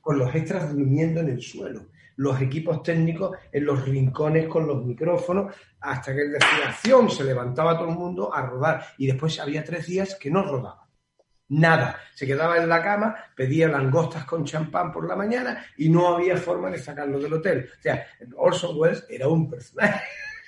Speaker 12: con los extras durmiendo en el suelo, los equipos técnicos en los rincones con los micrófonos, hasta que en la se levantaba todo el mundo a rodar y después había tres días que no rodaba nada. Se quedaba en la cama, pedía langostas con champán por la mañana y no había forma de sacarlo del hotel. O sea, Orson Welles era un personaje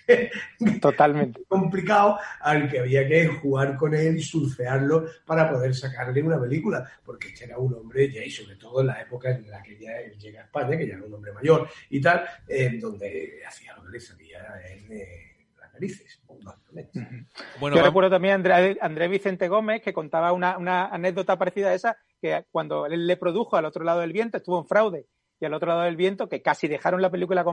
Speaker 11: totalmente
Speaker 12: complicado al que había que jugar con él y surfearlo para poder sacarle una película, porque este era un hombre ya y sobre todo en la época en la que ya él llega a España, que ya era un hombre mayor y tal, en donde hacía lo que le salía él las narices.
Speaker 11: Yo recuerdo también a Andrés, Vicente Gómez que contaba una, anécdota parecida a esa, que cuando él le produjo al otro lado del viento, estuvo en fraude, y al otro lado del viento, que casi dejaron la película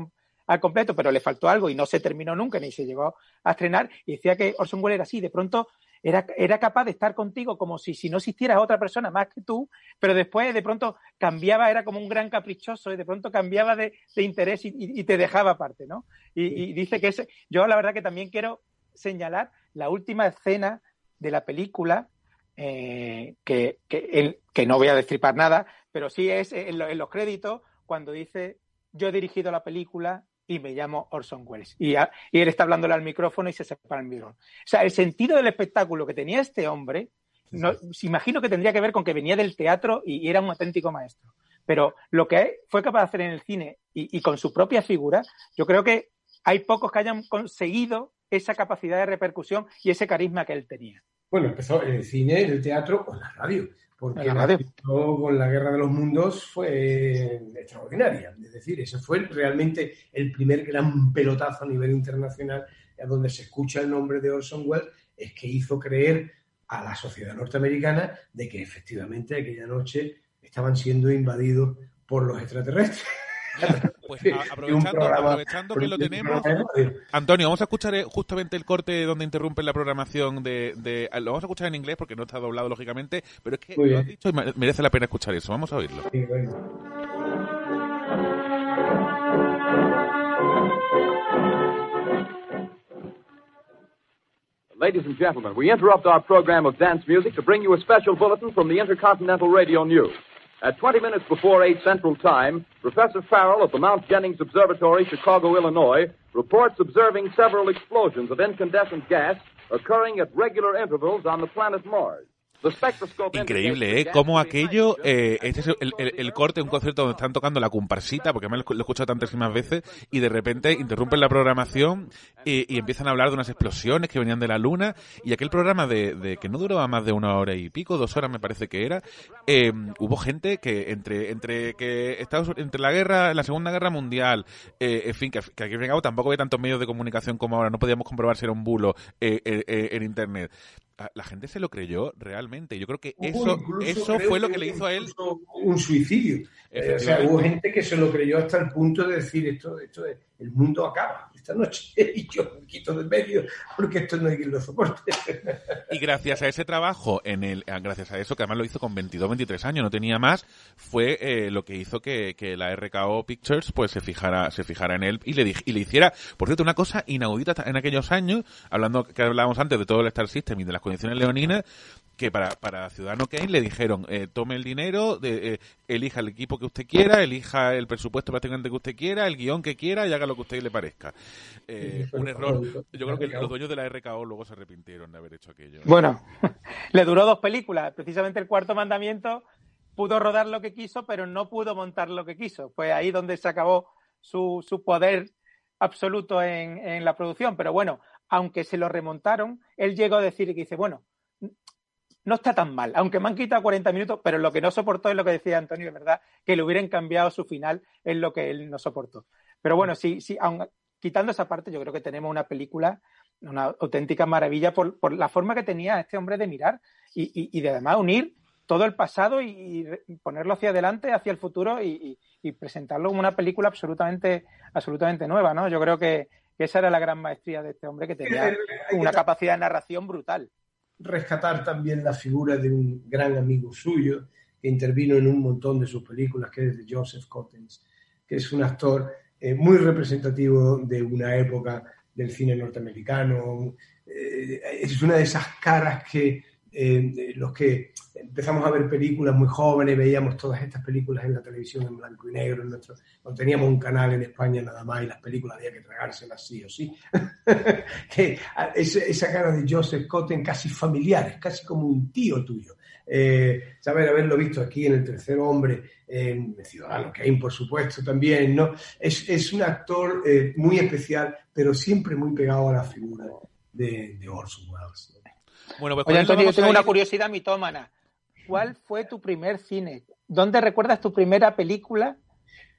Speaker 11: al completo, pero le faltó algo y no se terminó nunca, ni se llegó a estrenar, y decía que Orson Welles era así, de pronto era, era capaz de estar contigo como si, si no existiera otra persona más que tú, pero después de pronto cambiaba, era como un gran caprichoso y de pronto cambiaba de, interés y, te dejaba aparte, ¿no? Y, dice que ese, yo la verdad que también quiero señalar la última escena de la película, eh, que, que, no voy a destripar nada, pero sí es en, los créditos cuando dice yo he dirigido la película y me llamo Orson Welles. Y, y él está hablándole al micrófono y se separa el micrófono. O sea, el sentido del espectáculo que tenía este hombre, no, imagino que tendría que ver con que venía del teatro y, era un auténtico maestro. Pero lo que fue capaz de hacer en el cine y, y con su propia figura, yo creo que hay pocos que hayan conseguido esa capacidad de repercusión y ese carisma que él tenía.
Speaker 12: Bueno, empezó en el cine, en el teatro, con la radio porque la con la Guerra de los Mundos fue extraordinaria. Es decir, ese fue realmente el primer gran pelotazo a nivel internacional a donde se escucha el nombre de Orson Welles, es que hizo creer a la sociedad norteamericana de que efectivamente aquella noche estaban siendo invadidos por los extraterrestres.
Speaker 10: Pues aprovechando, que lo tenemos, Antonio, vamos a escuchar eh, justamente el corte donde interrumpe la programación de, Lo vamos a escuchar en inglés porque no está doblado, lógicamente, pero es que lo has dicho y merece la pena escuchar eso. Vamos a oírlo.
Speaker 16: Ladies and gentlemen, we interrupt our program of dance music to bring you a special bulletin from the Intercontinental Radio News. At 20 minutes before 8 Central Time, Professor Farrell of the Mount Jennings Observatory, Chicago, Illinois, reports observing several explosions of incandescent gas occurring at regular intervals on the planet Mars.
Speaker 10: Increíble, ¿eh? Cómo aquello, eh, este es el, el, el, corte de un concierto donde están tocando la comparsita, porque me lo, he escuchado tantísimas veces, y de repente interrumpen la programación y, y, empiezan a hablar de unas explosiones que venían de la luna, y aquel programa de, de que no duraba más de una hora y pico, dos horas me parece que era, eh, hubo gente que entre, entre que Estados entre la guerra, la segunda guerra mundial, eh, en fin, que, que aquí tampoco había tantos medios de comunicación como ahora, no podíamos comprobar si era un bulo eh, eh, en internet la gente se lo creyó realmente. Yo creo que eso, eso fue lo que le hizo a él.
Speaker 12: Un suicidio. O sea, hubo gente que se lo creyó hasta el punto de decir esto, esto el mundo acaba esta noche y yo me quito de medio porque esto no hay quien lo soporte.
Speaker 10: Y gracias a ese trabajo, en el, gracias a eso, que además lo hizo con 22, 23 años, no tenía más, fue eh, lo que hizo que, que, la RKO Pictures pues se fijara, se fijara en él y le, y le hiciera, por cierto, una cosa inaudita en aquellos años, hablando que hablábamos antes de todo el Star System y de las condiciones leoninas, que para, para Ciudadano Kane le dijeron, eh, tome el dinero, de, eh, elija el equipo que usted quiera, elija el presupuesto prácticamente que usted quiera, el guion que quiera y haga lo que a usted le parezca. Eh, un error. Yo creo que los dueños de la RKO luego se arrepintieron de haber hecho aquello.
Speaker 11: Bueno, le duró dos películas. Precisamente el cuarto mandamiento pudo rodar lo que quiso, pero no pudo montar lo que quiso. Fue ahí donde se acabó su, su poder absoluto en, en la producción. Pero bueno, aunque se lo remontaron, él llegó a decir que dice, bueno, no está tan mal, aunque me han quitado 40 minutos, pero lo que no soportó es lo que decía Antonio, de verdad, que le hubieran cambiado su final, es lo que él no soportó. Pero bueno, sí, sí, aun, quitando esa parte, yo creo que tenemos una película, una auténtica maravilla por, por la forma que tenía este hombre de mirar y, y, y de además unir todo el pasado y, y, ponerlo hacia adelante, hacia el futuro y, y, presentarlo como una película absolutamente, absolutamente nueva, ¿no? Yo creo que, que esa era la gran maestría de este hombre que tenía una capacidad de narración brutal
Speaker 12: rescatar también la figura de un gran amigo suyo que intervino en un montón de sus películas, que es de Joseph Cottens, que es un actor eh, muy representativo de una época del cine norteamericano. Eh, es una de esas caras que eh, los que empezamos a ver películas muy jóvenes, veíamos todas estas películas en la televisión en blanco y negro, en nuestro, cuando teníamos un canal en España nada más y las películas había que tragárselas sí o sí. que esa cara de Joseph Cotten casi familiar, casi como un tío tuyo. Eh, saber haberlo visto aquí en El Tercer Hombre, en Ciudadano Kane, por supuesto, también, ¿no? Es, es un actor eh, muy especial, pero siempre muy pegado a la figura de, de Orson Welles.
Speaker 11: Bueno, pues Oye, Antonio, yo tengo una curiosidad mitómana. ¿Cuál fue tu primer cine? ¿Dónde recuerdas tu primera película?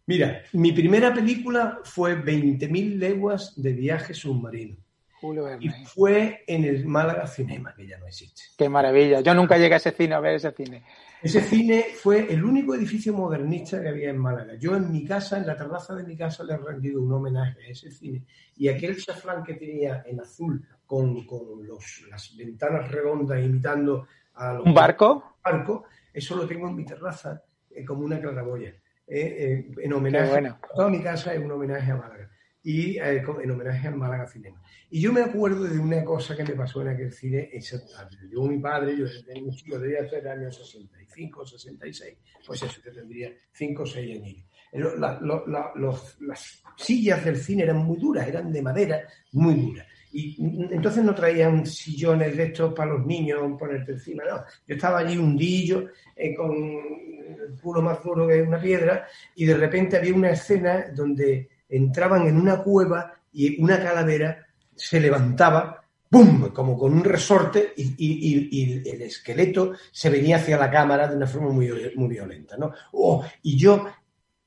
Speaker 12: Mira, mi primera película fue 20.000 leguas de viaje submarino. Julio y fue en el Málaga Cinema, que ya no existe.
Speaker 11: Qué maravilla. Yo nunca llegué a ese cine a ver ese cine.
Speaker 12: Ese cine fue el único edificio modernista que había en Málaga. Yo en mi casa, en la terraza de mi casa, le he rendido un homenaje a ese cine. Y aquel chaflán que tenía en azul con, con los, las ventanas redondas imitando a los...
Speaker 11: ¿Un barco?
Speaker 12: barco, eso lo tengo en mi terraza eh, como una claraboya. Eh, eh, en homenaje a toda mi casa es un homenaje a Málaga. y eh, en homenaje al Málaga Cinema. Y yo me acuerdo de una cosa que me pasó en aquel cine esa tarde. Yo, mi padre, yo tenía un chico, debía ser año 65, 66, pues eso, que tendría 5 o 6 años. las sillas del cine eran muy duras, eran de madera, muy duras. Y entonces no traían sillones de estos para los niños ponerte encima, no. Yo estaba allí hundillo, eh, con el culo más duro que una piedra, y de repente había una escena donde entraban en una cueva y una calavera se levantaba, ¡pum! como con un resorte y, el esqueleto se venía hacia la cámara de una forma muy, muy violenta. ¿no? Oh, y yo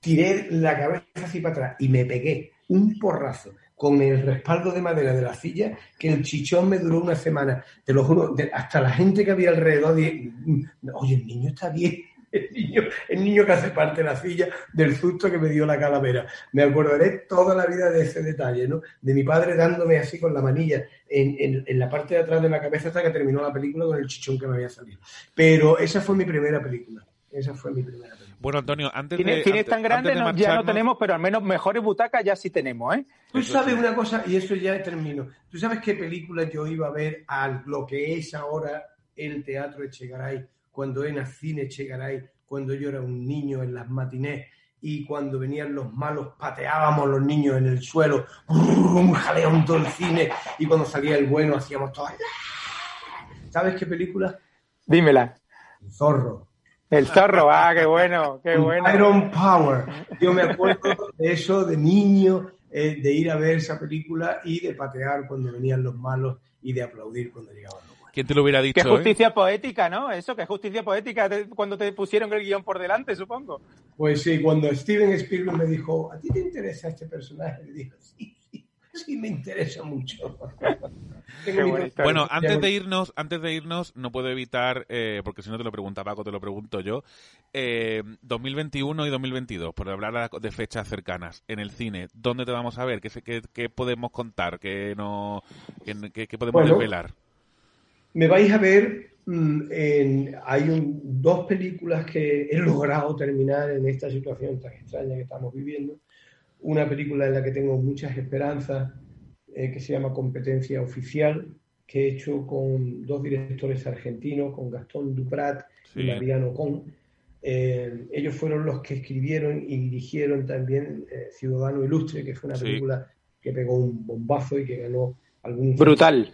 Speaker 12: tiré la cabeza así para atrás y me pegué un porrazo con el respaldo de madera de la silla, que el chichón me duró una semana. Te lo juro, hasta la gente que había alrededor, mm, oye, el niño está bien. El niño, el niño que hace parte de la silla del susto que me dio la calavera. Me acordaré toda la vida de ese detalle, ¿no? De mi padre dándome así con la manilla en, en, la parte de atrás de la cabeza hasta que terminó la película con el chichón que me había salido. Pero esa fue mi primera película. Esa fue mi primera película.
Speaker 5: Bueno, Antonio, antes de.
Speaker 11: Cines tan grandes ya no tenemos, pero al menos mejores butacas ya sí tenemos, ¿eh?
Speaker 12: Tú sabes una cosa, y eso ya termino. ¿Tú sabes qué película yo iba a ver a lo que es ahora el Teatro Echegaray, cuando era Cine Echegaray, cuando yo era un niño en las matinés y cuando venían los malos pateábamos los niños en el suelo, un jaleo en todo el cine, y cuando salía el bueno hacíamos todo. ¿Sabes qué película?
Speaker 11: Dímela.
Speaker 12: Zorro.
Speaker 11: El zorro, ah, qué bueno, qué bueno.
Speaker 12: Iron Power. Yo me acuerdo de eso de niño, eh, de ir a ver esa película y de patear cuando venían los malos y de aplaudir cuando llegaban los buenos.
Speaker 5: ¿Quién te lo hubiera dicho?
Speaker 11: Qué justicia poética, ¿no? Eso, qué justicia poética cuando te pusieron el guion por delante, supongo.
Speaker 12: Pues sí, cuando Steven Spielberg me dijo, ¿a ti te interesa este personaje? Le dije, sí, sí, me interesa mucho.
Speaker 5: bueno, antes de irnos, antes de irnos, no puedo evitar, eh, porque si no te lo pregunta Paco, te lo pregunto yo, 2021 eh, y 2022, por hablar de fechas cercanas, en el cine, ¿dónde te vamos a ver? ¿Qué, qué, podemos contar? ¿Qué, no, qué, podemos desvelar?
Speaker 12: Me vais a ver, mm, en, hay dos películas que he logrado terminar en esta situación tan extraña que estamos viviendo. Una película en la que tengo muchas esperanzas eh, que se llama Competencia Oficial, que he hecho con dos directores argentinos, con Gastón Duprat y Mariano Con. Eh, ellos fueron los que escribieron y dirigieron también eh, Ciudadano Ilustre, que fue una película que pegó un bombazo y que ganó algún...
Speaker 11: Brutal.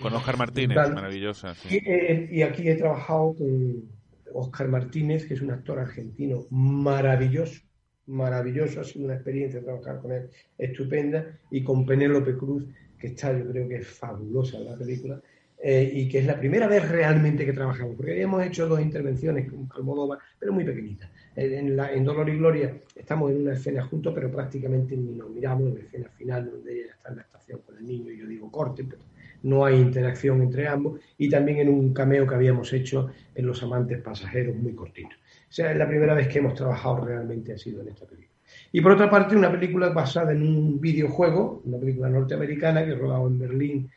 Speaker 5: Con Oscar Martínez, maravillosa.
Speaker 12: Y, y, aquí he trabajado con Oscar Martínez, que es un actor argentino maravilloso, maravilloso, ha sido una experiencia trabajar con él estupenda, y con Penélope Cruz, que está, yo creo que es fabulosa la película, eh, y que es la primera vez realmente que trabajamos, porque habíamos hecho dos intervenciones con Almodóvar, pero muy pequeñitas. En, la, en Dolor y Gloria estamos en una escena juntos, pero prácticamente ni nos miramos en la escena final donde ella está en la estación con el niño y yo digo corte, pero no hay interacción entre ambos, y también en un cameo que habíamos hecho en Los Amantes Pasajeros, muy cortito. O sea, es la primera vez que hemos trabajado realmente ha sido en esta película. Y por otra parte, una película basada en un videojuego, una película norteamericana que he rodado en Berlín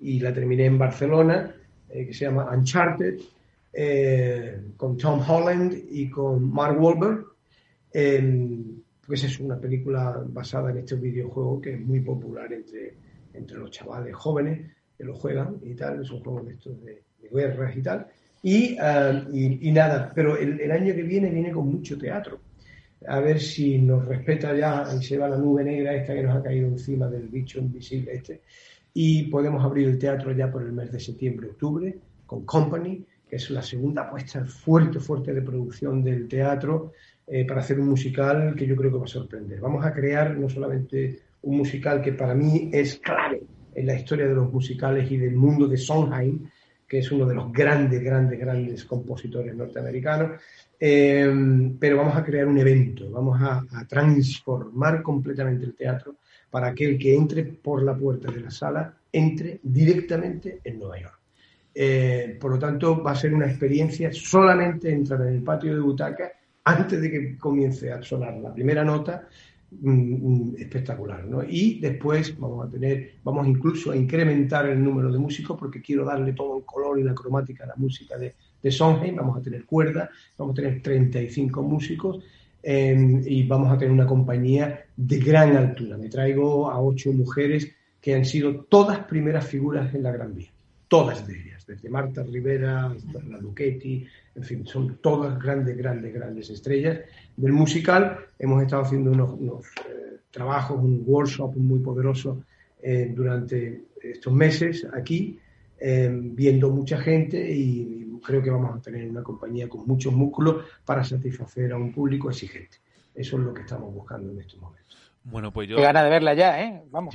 Speaker 12: y la terminé en Barcelona, eh, que se llama Uncharted, eh, con Tom Holland y con Mark Wahlberg. pues es una película basada en este videojuego que es muy popular entre, entre los chavales jóvenes que lo juegan y tal, es un juego de estos de guerras y tal. Ah, y, y, nada, pero el, año que viene viene con mucho teatro. A ver si nos respeta ya y se va la nube negra esta que nos ha caído encima del bicho invisible este. Y podemos abrir el teatro ya por el mes de septiembre-octubre con Company, que es la segunda apuesta fuerte, fuerte de producción del teatro eh, para hacer un musical que yo creo que va a sorprender. Vamos a crear no solamente un musical que para mí es clave en la historia de los musicales y del mundo de Sondheim, que es uno de los grandes, grandes, grandes compositores norteamericanos. Eh, pero vamos a crear un evento, vamos a, transformar completamente el teatro para que el que entre por la puerta de la sala entre directamente en Nueva York. Eh, por lo tanto, va a ser una experiencia solamente entrar en el patio de butaca antes de que comience a sonar la primera nota espectacular, ¿no? Y después vamos a tener, vamos incluso a incrementar el número de músicos porque quiero darle todo el color y la cromática a la música de, de Sondheim, vamos a tener cuerdas, vamos a tener 35 músicos em, y vamos a tener una compañía de gran altura. Me traigo a ocho mujeres que han sido todas primeras figuras en la Gran Vía, todas de ellas, desde Marta Rivera hasta la Luchetti, en fin, son todas grandes, grandes, grandes estrellas del musical. Hemos estado haciendo unos, eh, trabajos, un workshop muy poderoso eh, durante estos meses aquí, eh, viendo mucha gente y, creo que vamos a tener una compañía con muchos músculos para satisfacer a un público exigente. Eso es lo que estamos buscando en estos momentos.
Speaker 10: Bueno, pues yo...
Speaker 11: Qué gana de verla ya, ¿eh? Vamos.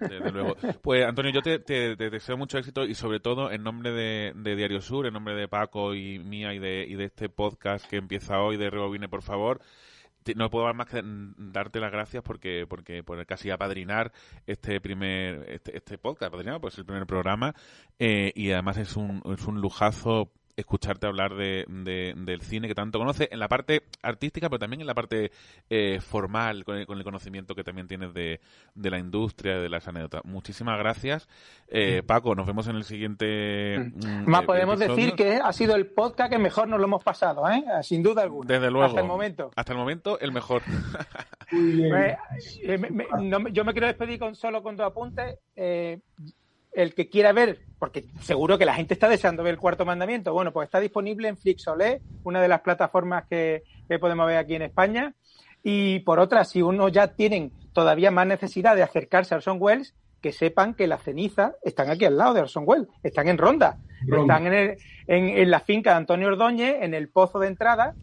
Speaker 10: Desde luego. Pues Antonio, yo te, deseo mucho éxito y sobre todo en nombre de, Diario Sur, en nombre de Paco y mía y de, y de este podcast que empieza hoy de Rebobine, por favor, no puedo más que darte las gracias porque porque por casi apadrinar este primer este, este podcast, apadrinar pues el primer programa eh, y además es un, es un lujazo escucharte hablar de, del cine que tanto conoces, en la parte artística, pero también en la parte eh, formal, con el, conocimiento que también tienes de, de la industria, de las anécdotas. Muchísimas gracias. Eh, Paco, nos vemos en el siguiente.
Speaker 11: Mm, Más podemos decir que ha sido el podcast que mejor nos lo hemos pasado, ¿eh? sin duda alguna.
Speaker 10: Desde luego.
Speaker 11: Hasta el momento.
Speaker 10: Hasta el momento, el mejor.
Speaker 11: Pues, eh, yo me quiero despedir con solo con dos apuntes el que quiera ver, porque seguro que la gente está deseando ver el cuarto mandamiento, bueno, pues está disponible en Flixolé, una de las plataformas que, podemos ver aquí en España. Y por otra, si uno ya tienen todavía más necesidad de acercarse a Orson Welles, que sepan que las cenizas están aquí al lado de Orson Welles, están en Ronda, están en, en, la finca de Antonio Ordóñez, en el pozo de entrada.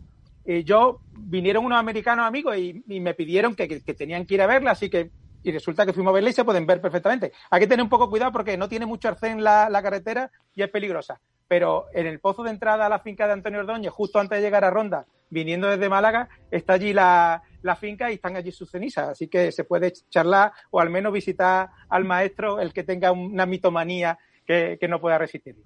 Speaker 11: y yo vinieron unos americanos amigos y, me pidieron que, que, tenían que ir a verla, así que y resulta que fuimos a verla y se pueden ver perfectamente. Hay que tener un poco cuidado porque no tiene mucho arcén la, la carretera y es peligrosa. Pero en el pozo de entrada a la finca de Antonio Ordóñez, justo antes de llegar a Ronda, viniendo desde Málaga, está allí la, finca y están allí sus cenizas. Así que se puede charlar o al menos visitar al maestro, el que tenga una mitomanía que, no pueda resistirlo.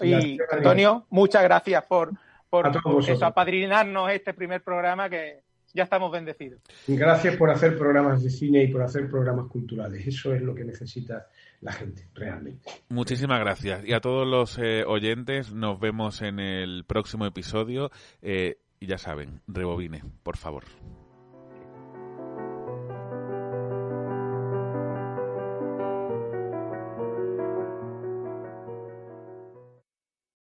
Speaker 11: Y Antonio, muchas gracias por, por eso, apadrinarnos este primer programa que, ya estamos bendecidos.
Speaker 12: Gracias por hacer programas de cine y por hacer programas culturales. Eso es lo que necesita la gente, realmente.
Speaker 10: Muchísimas gracias. Y a todos los eh, oyentes, nos vemos en el próximo episodio. Eh, y ya saben, rebobine, por favor.